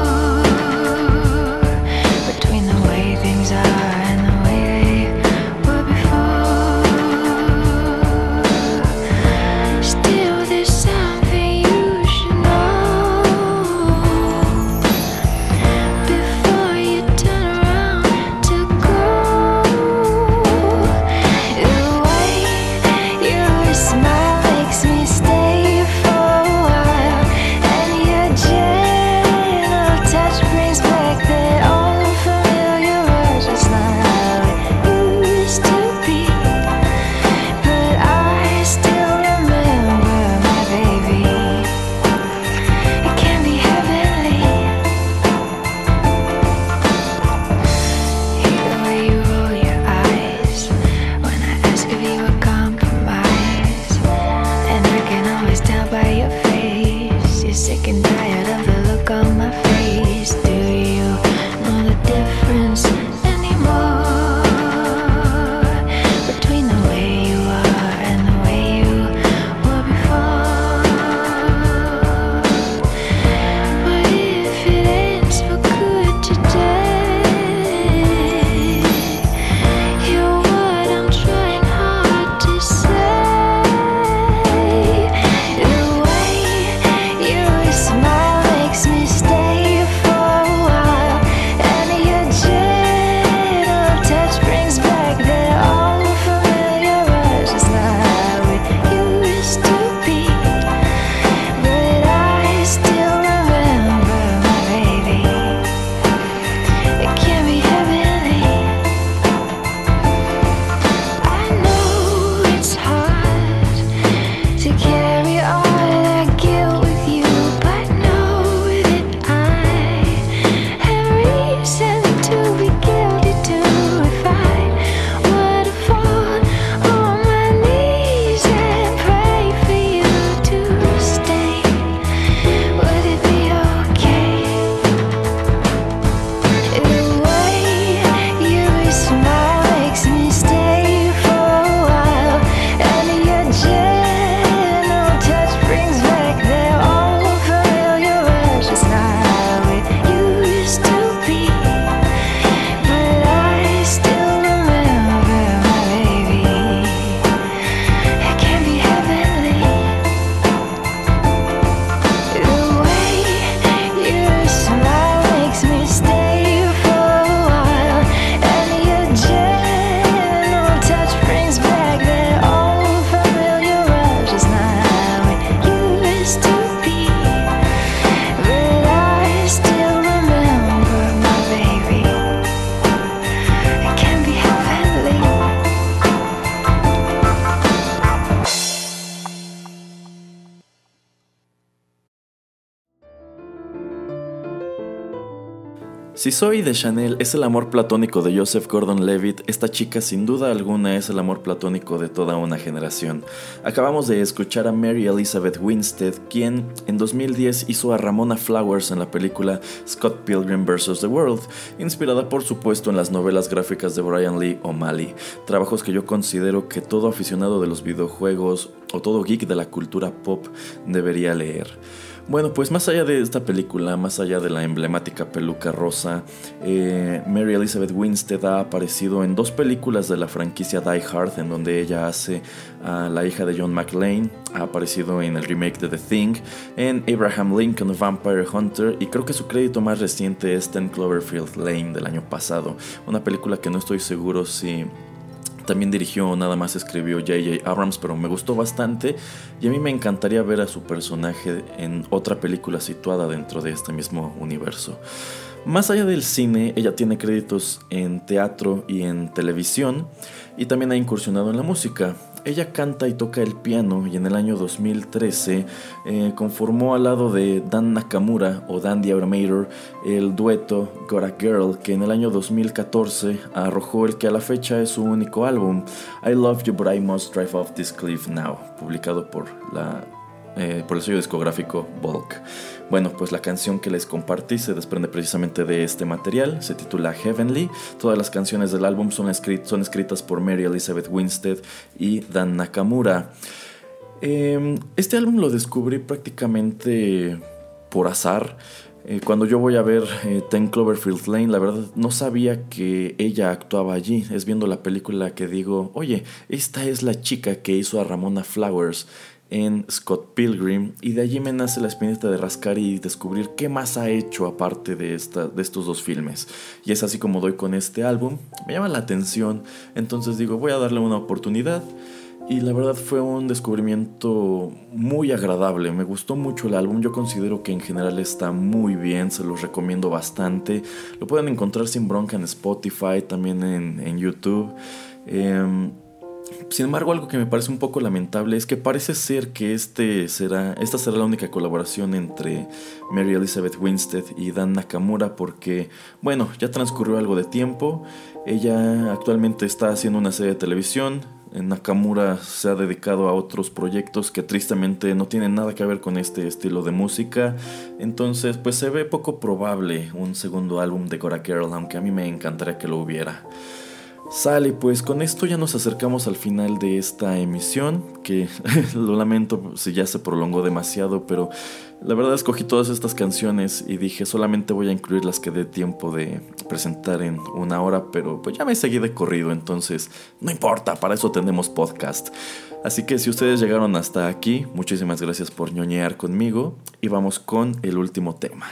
Si Zoe de Chanel es el amor platónico de Joseph Gordon-Levitt, esta chica sin duda alguna es el amor platónico de toda una generación. Acabamos de escuchar a Mary Elizabeth Winstead, quien en 2010 hizo a Ramona Flowers en la película Scott Pilgrim vs. The World, inspirada por supuesto en las novelas gráficas de Brian Lee O'Malley, trabajos que yo considero que todo aficionado de los videojuegos o todo geek de la cultura pop debería leer. Bueno, pues más allá de esta película, más allá de la emblemática peluca rosa, eh, Mary Elizabeth Winstead ha aparecido en dos películas de la franquicia Die Hard, en donde ella hace a la hija de John McClane, ha aparecido en el remake de The Thing, en Abraham Lincoln Vampire Hunter, y creo que su crédito más reciente es Ten Cloverfield Lane del año pasado, una película que no estoy seguro si también dirigió, nada más escribió J.J. Abrams, pero me gustó bastante y a mí me encantaría ver a su personaje en otra película situada dentro de este mismo universo. Más allá del cine, ella tiene créditos en teatro y en televisión y también ha incursionado en la música. Ella canta y toca el piano y en el año 2013 eh, conformó al lado de Dan Nakamura o Dan the Automator el dueto Got a Girl que en el año 2014 arrojó el que a la fecha es su único álbum I Love You But I Must Drive Off This Cliff Now, publicado por, la, eh, por el sello discográfico Bulk. Bueno, pues la canción que les compartí se desprende precisamente de este material, se titula Heavenly. Todas las canciones del álbum son, escrit- son escritas por Mary Elizabeth Winstead y Dan Nakamura. Eh, este álbum lo descubrí prácticamente por azar. Eh, cuando yo voy a ver eh, Ten Cloverfield Lane, la verdad no sabía que ella actuaba allí. Es viendo la película que digo, oye, esta es la chica que hizo a Ramona Flowers en Scott Pilgrim y de allí me nace la espinita de rascar y descubrir qué más ha hecho aparte de, esta, de estos dos filmes. Y es así como doy con este álbum, me llama la atención, entonces digo voy a darle una oportunidad. Y la verdad fue un descubrimiento muy agradable, me gustó mucho el álbum, yo considero que en general está muy bien, se los recomiendo bastante, lo pueden encontrar sin bronca en Spotify, también en, en YouTube. Em, sin embargo, algo que me parece un poco lamentable es que parece ser que este será, esta será la única colaboración entre Mary Elizabeth Winstead y Dan Nakamura porque, bueno, ya transcurrió algo de tiempo. Ella actualmente está haciendo una serie de televisión. Nakamura se ha dedicado a otros proyectos que tristemente no tienen nada que ver con este estilo de música. Entonces, pues se ve poco probable un segundo álbum de Cora Carol, aunque a mí me encantaría que lo hubiera. Sale, pues con esto ya nos acercamos al final de esta emisión, que lo lamento si ya se prolongó demasiado, pero la verdad escogí todas estas canciones y dije solamente voy a incluir las que dé tiempo de presentar en una hora, pero pues ya me seguí de corrido, entonces no importa, para eso tenemos podcast. Así que si ustedes llegaron hasta aquí, muchísimas gracias por ñoñear conmigo y vamos con el último tema.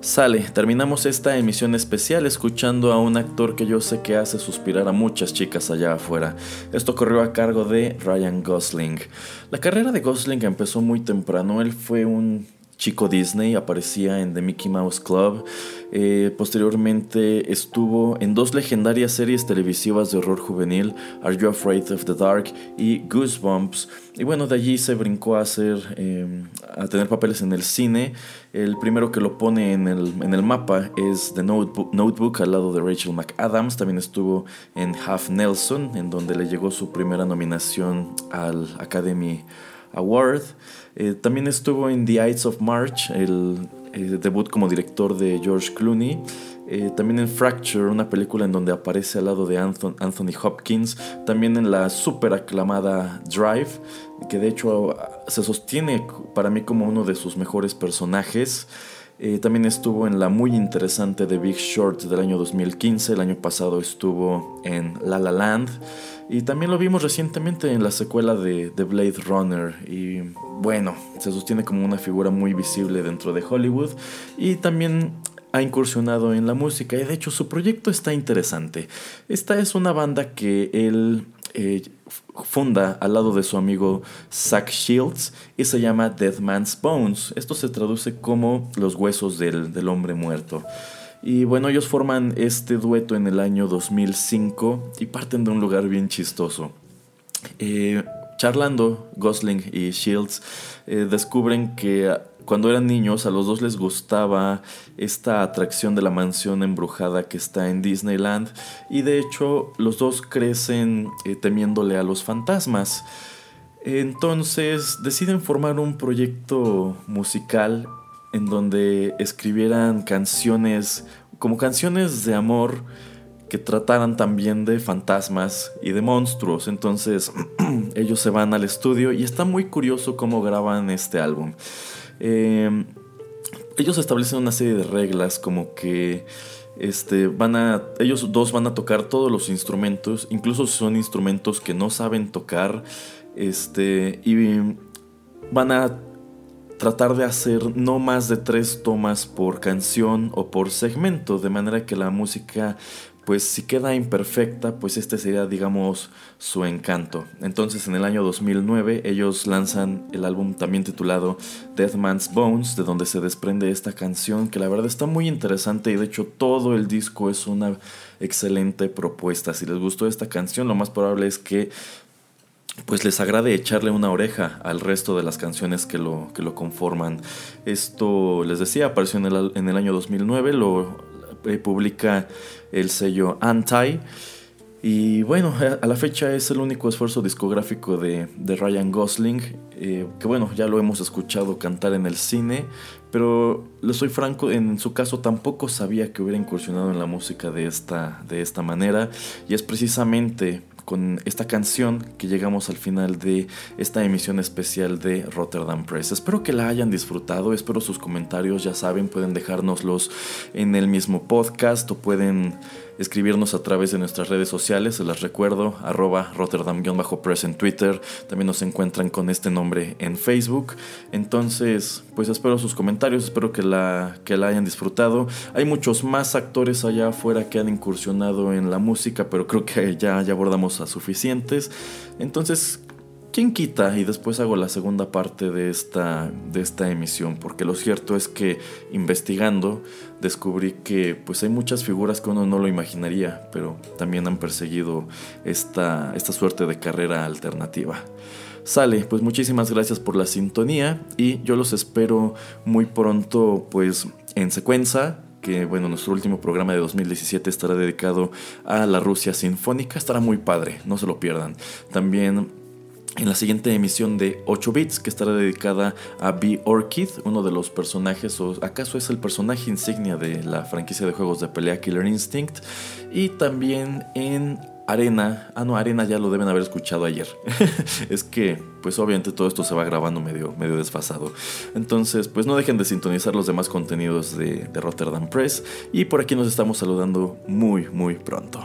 Sale, terminamos esta emisión especial escuchando a un actor que yo sé que hace suspirar a muchas chicas allá afuera. Esto corrió a cargo de Ryan Gosling. La carrera de Gosling empezó muy temprano, él fue un chico Disney, aparecía en The Mickey Mouse Club. Eh, posteriormente estuvo en dos legendarias series televisivas de horror juvenil, Are You Afraid of the Dark y Goosebumps. Y bueno, de allí se brincó a hacer, eh, a tener papeles en el cine. El primero que lo pone en el, en el mapa es The Notebook, Notebook al lado de Rachel McAdams. También estuvo en Half Nelson, en donde le llegó su primera nominación al Academy Award. Eh, también estuvo en The Ides of March, el eh, debut como director de George Clooney. Eh, también en Fracture, una película en donde aparece al lado de Anthony, Hopkins. También en la super aclamada Drive, que de hecho se sostiene para mí como uno de sus mejores personajes. También estuvo en la muy interesante The Big Short del año 2015. El año pasado estuvo en La La Land. Y también lo vimos recientemente en la secuela de, de Blade Runner. Y bueno, se sostiene como una figura muy visible dentro de Hollywood. Y también ha incursionado en la música. Y de hecho su proyecto está interesante. Esta es una banda que él eh, funda al lado de su amigo Zach Shields y se llama Dead Man's Bones. Esto se traduce como los huesos del, del hombre muerto. Y bueno, ellos forman este dueto en el año 2005 y parten de un lugar bien chistoso. Eh, charlando, Gosling y Shields eh, descubren que cuando eran niños a los dos les gustaba esta atracción de la mansión embrujada que está en Disneyland y de hecho los dos crecen eh, temiéndole a los fantasmas. Entonces deciden formar un proyecto musical en donde escribieran canciones como canciones de amor que trataran también de fantasmas y de monstruos. Entonces ellos se van al estudio y está muy curioso cómo graban este álbum. Eh, ellos establecen una serie de reglas como que este, van a, ellos dos van a tocar todos los instrumentos, incluso si son instrumentos que no saben tocar, este, y van a tratar de hacer no más de tres tomas por canción o por segmento, de manera que la música pues si queda imperfecta, pues este sería, digamos, su encanto. Entonces, en el año 2009, ellos lanzan el álbum también titulado Death Man's Bones, de donde se desprende esta canción, que la verdad está muy interesante y de hecho todo el disco es una excelente propuesta. Si les gustó esta canción, lo más probable es que pues les agrade echarle una oreja al resto de las canciones que lo, que lo conforman. Esto, les decía, apareció en el, en el año 2009, lo eh, publica el sello Anti. Y bueno, a la fecha es el único esfuerzo discográfico de, de Ryan Gosling, eh, que bueno, ya lo hemos escuchado cantar en el cine, pero le soy franco, en su caso tampoco sabía que hubiera incursionado en la música de esta, de esta manera, y es precisamente con esta canción que llegamos al final de esta emisión especial de Rotterdam Press. Espero que la hayan disfrutado, espero sus comentarios, ya saben, pueden dejárnoslos en el mismo podcast o pueden escribirnos a través de nuestras redes sociales, se las recuerdo, arroba Rotterdam-Press en Twitter, también nos encuentran con este nombre en Facebook. Entonces, pues espero sus comentarios, espero que la, que la hayan disfrutado. Hay muchos más actores allá afuera que han incursionado en la música, pero creo que ya, ya abordamos a suficientes. Entonces, ¿Quién quita? Y después hago la segunda parte de esta, de esta emisión, porque lo cierto es que investigando descubrí que pues hay muchas figuras que uno no lo imaginaría, pero también han perseguido esta, esta suerte de carrera alternativa. Sale, pues muchísimas gracias por la sintonía y yo los espero muy pronto pues en secuencia que bueno, nuestro último programa de 2017 estará dedicado a la Rusia Sinfónica, estará muy padre, no se lo pierdan. También en la siguiente emisión de 8 bits que estará dedicada a B. Orchid, uno de los personajes, o acaso es el personaje insignia de la franquicia de juegos de pelea Killer Instinct, y también en Arena, ah no, Arena ya lo deben haber escuchado ayer, es que pues obviamente todo esto se va grabando medio, medio desfasado, entonces pues no dejen de sintonizar los demás contenidos de, de Rotterdam Press, y por aquí nos estamos saludando muy muy pronto.